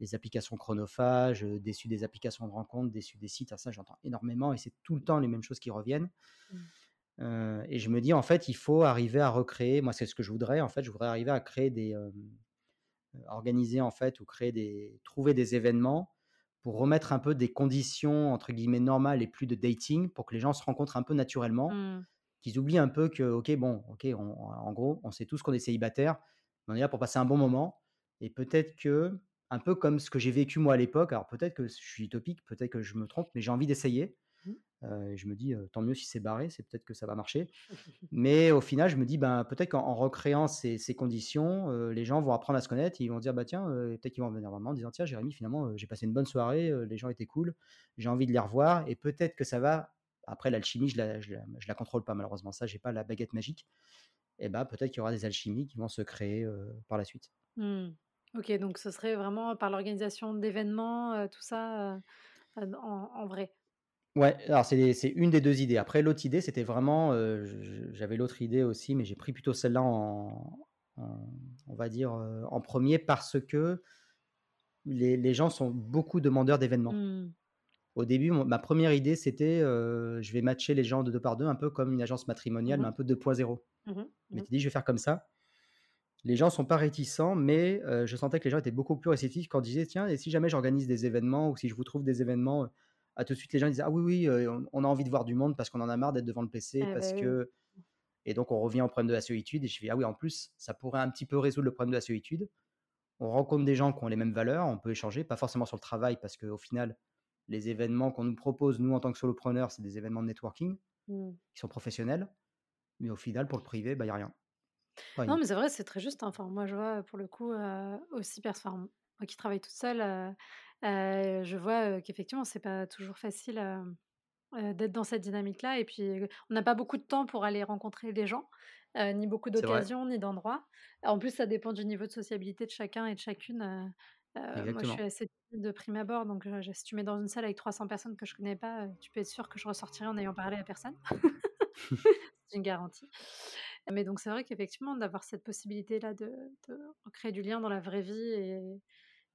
les applications chronophages, déçus des applications de rencontre, déçus des sites. ça, j'entends énormément et c'est tout le temps les mêmes choses qui reviennent. Mmh. Euh, et je me dis, en fait, il faut arriver à recréer. Moi, c'est ce que je voudrais. En fait, je voudrais arriver à créer des. Euh, organiser, en fait, ou créer des. trouver des événements pour remettre un peu des conditions, entre guillemets, normales et plus de dating pour que les gens se rencontrent un peu naturellement. Mmh. Qu'ils oublient un peu que, ok, bon, ok, en gros, on sait tous qu'on est célibataire, on est là pour passer un bon moment. Et peut-être que un peu comme ce que j'ai vécu moi à l'époque. Alors peut-être que je suis utopique, peut-être que je me trompe, mais j'ai envie d'essayer. Mmh. je me dis, tant mieux si c'est barré, c'est peut-être que ça va marcher. <laughs> mais au final, je me dis, ben, peut-être qu'en recréant ces, conditions, les gens vont apprendre à se connaître. ils vont dire, bah tiens, peut-être qu'ils vont venir vraiment en disant, tiens, Jérémy, finalement, j'ai passé une bonne soirée, les gens étaient cool, j'ai envie de les revoir. Et peut-être que ça va. Après, l'alchimie, je la, je, la, contrôle pas, malheureusement. Ça, j'ai pas la baguette magique. Et ben, peut-être qu'il y aura des alchimies qui vont se créer par la suite. Mmh. OK, donc ce serait vraiment par l'organisation d'événements, tout ça, en vrai? Ouais, alors c'est une des deux idées. Après l'autre idée, c'était vraiment, j'avais l'autre idée aussi, mais j'ai pris plutôt celle-là en on va dire, en premier parce que les gens sont beaucoup demandeurs d'événements. Mmh. Au début, ma première idée, c'était, je vais matcher les gens de deux par deux, un peu comme une agence matrimoniale, mmh mais un peu 2.0. Mmh Je m'étais dit: «Je vais faire comme ça» les gens sont pas réticents, mais je sentais que les gens étaient beaucoup plus réceptifs quand ils disaient tiens, et si jamais j'organise des événements ou si je vous trouve des événements ah, tout de suite, les gens disent Ah oui, oui, on, a envie de voir du monde parce qu'on en a marre d'être devant le PC. Eh parce ben que... Et donc, on revient au problème de la solitude. Et je fais Ah oui, en plus, ça pourrait un petit peu résoudre le problème de la solitude. On rencontre des gens qui ont les mêmes valeurs, on peut échanger, pas forcément sur le travail, parce qu'au final, les événements qu'on nous propose, nous, en tant que solopreneurs, c'est des événements de networking mmh. qui sont professionnels. Mais au final, pour le privé, il bah, n'y a rien. Non, mais c'est vrai, c'est très juste. Hein. Enfin, moi, je vois, pour le coup, aussi, enfin, moi qui travaille toute seule, je vois qu'effectivement, c'est pas toujours facile d'être dans cette dynamique-là. Et puis, on n'a pas beaucoup de temps pour aller rencontrer des gens, ni beaucoup d'occasions, ni d'endroits. En plus, ça dépend du niveau de sociabilité de chacun et de chacune. moi, je suis assez de prime abord, donc si tu mets dans une salle avec 300 personnes que je connais pas, tu peux être sûr que je ressortirai en ayant parlé à personne. <laughs> c'est une garantie. Mais donc, c'est vrai qu'effectivement, d'avoir cette possibilité-là de, de recréer du lien dans la vraie vie et,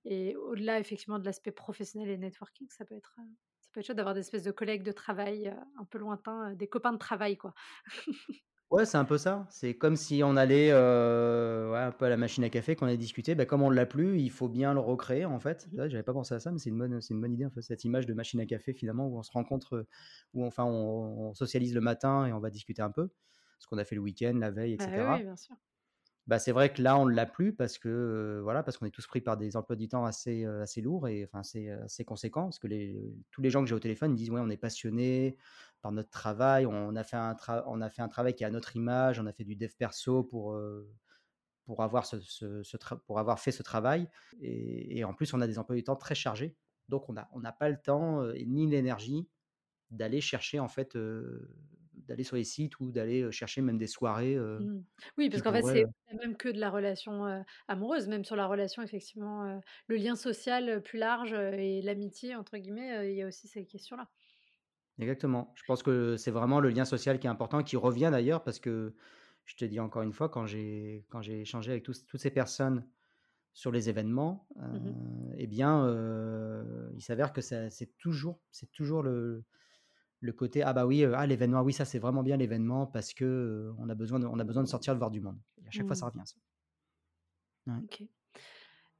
et au-delà, effectivement, de l'aspect professionnel et networking, ça peut être, ça peut être chouette d'avoir des espèces de collègues de travail un peu lointains, des copains de travail, quoi. <laughs> Ouais, c'est un peu ça. C'est comme si on allait ouais, un peu à la machine à café, qu'on allait discuter. Bah, comme on ne l'a plus, il faut bien le recréer, en fait. Mmh j'avais pas pensé à ça, mais c'est une bonne, c'est une bonne idée, en fait, cette image de machine à café, finalement, où on se rencontre, où enfin, on, socialise le matin et on va discuter un peu. Ce qu'on a fait le week-end, la veille, etc. Bah oui, bien sûr. Bah, c'est vrai que là, on ne l'a plus parce que voilà, parce qu'on est tous pris par des emplois du temps assez, assez lourds et enfin assez, assez conséquents. Parce que les, tous les gens que j'ai au téléphone disent ouais, on est passionné par notre travail, on a fait un on a fait un travail qui est à notre image, on a fait du dev perso pour pour avoir ce, ce, pour avoir fait ce travail et, et, en plus on a des emplois du temps très chargés, donc on a on n'a pas le temps ni l'énergie d'aller chercher en fait d'aller sur les sites ou d'aller chercher même des soirées. Mmh. Oui, parce qu'en fait, c'est même que de la relation amoureuse, même sur la relation, effectivement, le lien social plus large et l'amitié, entre guillemets, il y a aussi ces questions-là. Exactement. Je pense que c'est vraiment le lien social qui est important, qui revient d'ailleurs, parce que je te dis encore une fois, quand j'ai quand j'ai échangé avec toutes ces personnes sur les événements, mmh eh bien, il s'avère que c'est toujours, c'est toujours le, le côté ah bah oui ah l'événement oui ça c'est vraiment bien l'événement parce que on a besoin de, on a besoin de sortir de voir du monde et à chaque fois ça mmh. revient ça. Ok.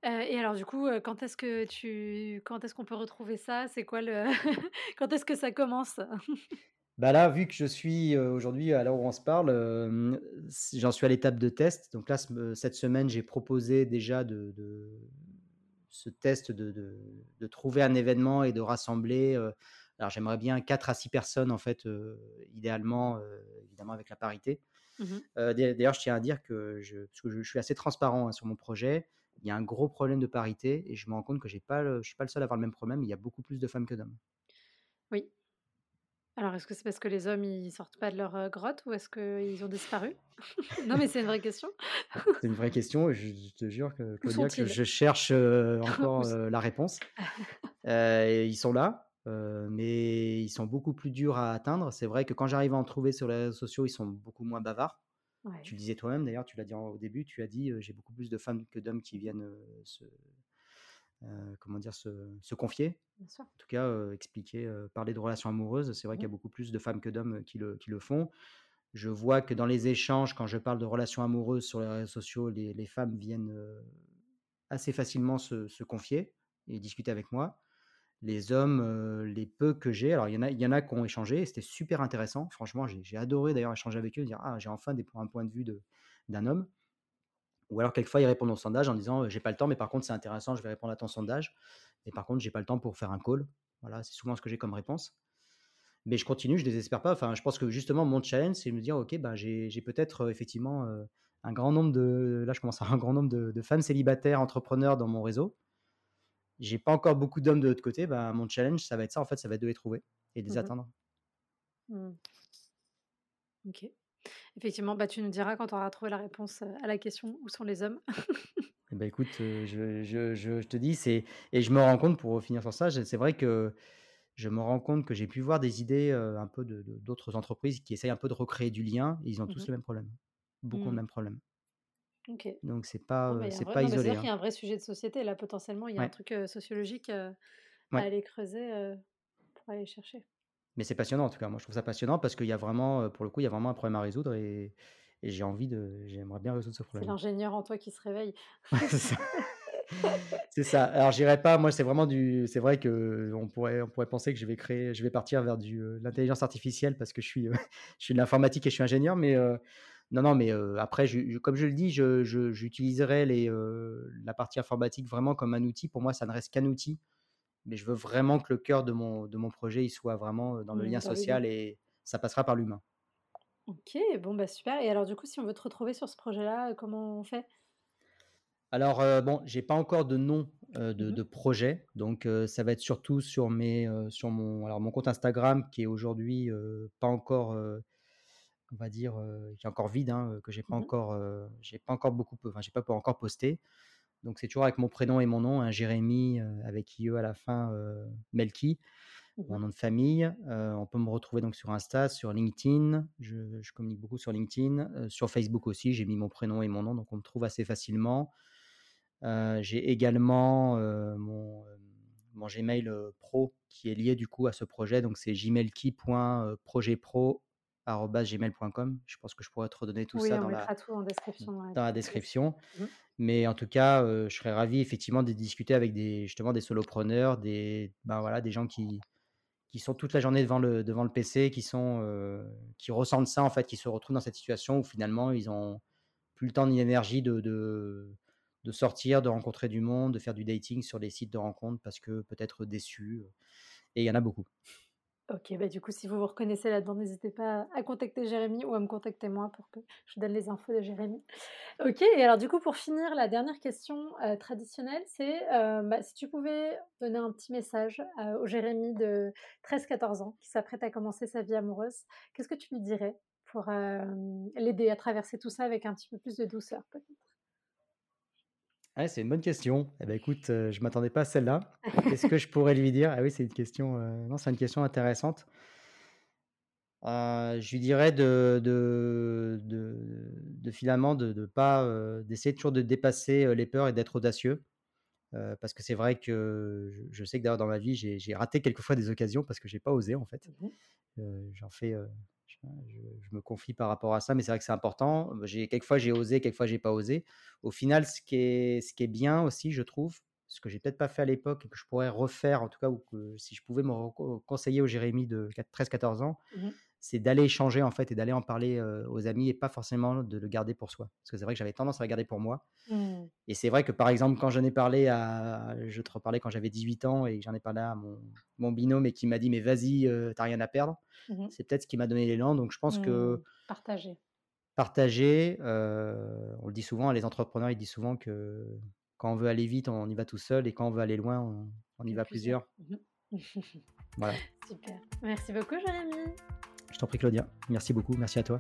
Et alors du coup quand est-ce que tu quand est-ce qu'on peut retrouver ça? C'est quoi le <laughs> quand est-ce que ça commence? <laughs> Bah là vu que je suis aujourd'hui à l'heure où on se parle j'en suis à l'étape de test. Donc là cette semaine j'ai proposé déjà de, ce test de, de, de, trouver un événement et de rassembler alors j'aimerais bien 4 à 6 personnes, en fait, idéalement, évidemment avec la parité. Mmh d'ailleurs, je tiens à dire que je, parce que je, suis assez transparent hein, sur mon projet, il y a un gros problème de parité et je me rends compte que j'ai pas je ne suis pas le seul à avoir le même problème. Il y a beaucoup plus de femmes que d'hommes. Oui. Alors, est-ce que c'est parce que les hommes, ils sortent pas de leur grotte ou est-ce qu'ils ont disparu? <laughs> Non, mais c'est une vraie question. <laughs> c'est une vraie question et je, te jure que, que je cherche <laughs> encore la réponse. ils sont là mais ils sont beaucoup plus durs à atteindre. C'est vrai que quand j'arrive à en trouver sur les réseaux sociaux, ils sont beaucoup moins bavards. Tu le disais toi-même, d'ailleurs, tu l'as dit au début, tu as dit j'ai beaucoup plus de femmes que d'hommes qui viennent se, comment dire, se, confier. En tout cas, expliquer, parler de relations amoureuses. C'est vrai qu'il y a beaucoup plus de femmes que d'hommes qui le, qui le font. Je vois que dans les échanges, quand je parle de relations amoureuses sur les réseaux sociaux, les, les femmes viennent assez facilement se, se, confier et discuter avec moi les hommes, les peu que j'ai, alors il y en a, qui ont échangé, c'était super intéressant. Franchement, j'ai adoré d'ailleurs échanger avec eux, dire ah j'ai enfin des, un point de vue d'un homme. Ou alors quelquefois ils répondent au sondage en disant j'ai pas le temps, mais par contre c'est intéressant, je vais répondre à ton sondage. Mais par contre j'ai pas le temps pour faire un call. Voilà, c'est souvent ce que j'ai comme réponse. Mais je continue, je désespère pas. Enfin, je pense que justement mon challenge c'est de me dire ok ben j'ai peut-être effectivement un grand nombre de là je commence à un grand nombre de, de femmes célibataires entrepreneurs dans mon réseau j'ai pas encore beaucoup d'hommes de l'autre côté, bah, mon challenge, ça va être ça, en fait, ça va être de les trouver et de les mmh atteindre. Mmh. Ok. Effectivement, bah, tu nous diras quand on aura trouvé la réponse à la question où sont les hommes. <laughs> Eh ben, écoute, je, je, je, te dis, c'est et je me rends compte, pour finir sur ça, c'est vrai que je me rends compte que j'ai pu voir des idées un peu d'autres de, entreprises qui essayent un peu de recréer du lien, et ils ont mmh tous le même problème. Beaucoup le même problème. Donc c'est pas, c'est pas isolé. C'est qu'il y a un vrai sujet de société. Là, potentiellement, il y a un truc sociologique à aller creuser pour aller chercher. Mais c'est passionnant en tout cas. Moi, je trouve ça passionnant parce qu'il y a vraiment, pour le coup, il y a vraiment un problème à résoudre et, et j'ai envie de, j'aimerais bien résoudre ce problème. C'est l'ingénieur en toi qui se réveille. <laughs> <laughs> C'est ça. Alors j'irai pas. Moi, c'est vraiment du. C'est vrai que on pourrait, on pourrait penser que je vais créer, je vais partir vers du l'intelligence artificielle parce que je suis, <laughs> je suis de l'informatique et je suis ingénieur, mais non, non, mais après, comme je le dis, j'utiliserai la partie informatique vraiment comme un outil. Pour moi, ça ne reste qu'un outil, mais je veux vraiment que le cœur de mon, de mon projet il soit vraiment dans le mmh, lien social et ça passera par l'humain. Ok, bon, bah super. Et alors, du coup, si on veut te retrouver sur ce projet-là, comment on fait? Alors, bon, bon, j'ai pas encore de nom mmh de, projet, donc ça va être surtout sur, mes, sur mon, alors, mon compte Instagram qui est aujourd'hui pas encore, on va dire, qui est encore vide, hein, que j'ai pas, mmh encore, j'ai pas encore beaucoup, enfin, j'ai pas encore posté. Donc, c'est toujours avec mon prénom et mon nom, hein, Jérémy avec IE à la fin, Melki, mmh mon nom de famille. on peut me retrouver donc sur Insta, sur LinkedIn. Je, je communique beaucoup sur LinkedIn, sur Facebook aussi. J'ai mis mon prénom et mon nom, donc on me trouve assez facilement. Euh, j'ai également euh, mon, euh, mon, Gmail pro qui est lié du coup à ce projet. Donc c'est gmail.projetpro.gmail.com. Je pense que je pourrais te redonner tout ça dans la, description, dans la description. Mmh. Mais en tout cas, je serais ravi effectivement de discuter avec des, justement des solopreneurs, des, ben voilà, des gens qui, qui sont toute la journée devant le, devant le PC, qui, sont, qui ressentent ça en fait, qui se retrouvent dans cette situation où finalement ils ont plus le temps ni l'énergie de, de sortir, de rencontrer du monde, de faire du dating sur les sites de rencontres parce que peut-être déçu. Et il y en a beaucoup. Ok, bah du coup, si vous vous reconnaissez là-dedans, n'hésitez pas à contacter Jérémy ou à me contacter moi pour que je vous donne les infos de Jérémy. Ok, et alors du coup, pour finir, la dernière question euh, traditionnelle, c'est euh, bah, si tu pouvais donner un petit message euh, au Jérémy de 13-14 ans qui s'apprête à commencer sa vie amoureuse, qu'est-ce que tu lui dirais pour l'aider à traverser tout ça avec un petit peu plus de douceur peut-être? Ah, c'est une bonne question. Eh ben, écoute, je je m'attendais pas à celle-là. <laughs> Qu'est-ce que je pourrais lui dire? Ah oui, c'est une question, non, c'est une question intéressante. je lui dirais de de de finalement de de pas, d'essayer toujours de dépasser, les peurs et d'être audacieux. parce que c'est vrai que je sais que d'ailleurs dans ma vie, j'ai raté quelquefois des occasions parce que j'ai pas osé en fait. Mmh j'en fais, je, me confie par rapport à ça, mais c'est vrai que c'est important. J'ai quelquefois j'ai osé, quelquefois j'ai pas osé. Au final, ce qui est, ce qui est bien aussi, je trouve, ce que j'ai peut-être pas fait à l'époque et que je pourrais refaire, en tout cas, ou que si je pouvais me conseiller au Jérémy de 13-14 ans, mmh c'est d'aller échanger en fait et d'aller en parler aux amis et pas forcément de le garder pour soi. Parce que c'est vrai que j'avais tendance à le garder pour moi. Mmh. Et c'est vrai que par exemple, quand j'en ai parlé à, je te reparlais quand j'avais 18 ans et j'en ai parlé à mon, mon binôme et qui m'a dit mais vas-y, t'as rien à perdre. Mmh c'est peut-être ce qui m'a donné l'élan. Donc je pense que mmh. partager. Partager, on le dit souvent, les entrepreneurs ils disent souvent que quand on veut aller vite, on y va tout seul et quand on veut aller loin, on, y va plusieurs. voilà. <laughs> Super. Merci beaucoup, Jérémy. Je t'en prie, Claudia. Merci beaucoup. Merci à toi.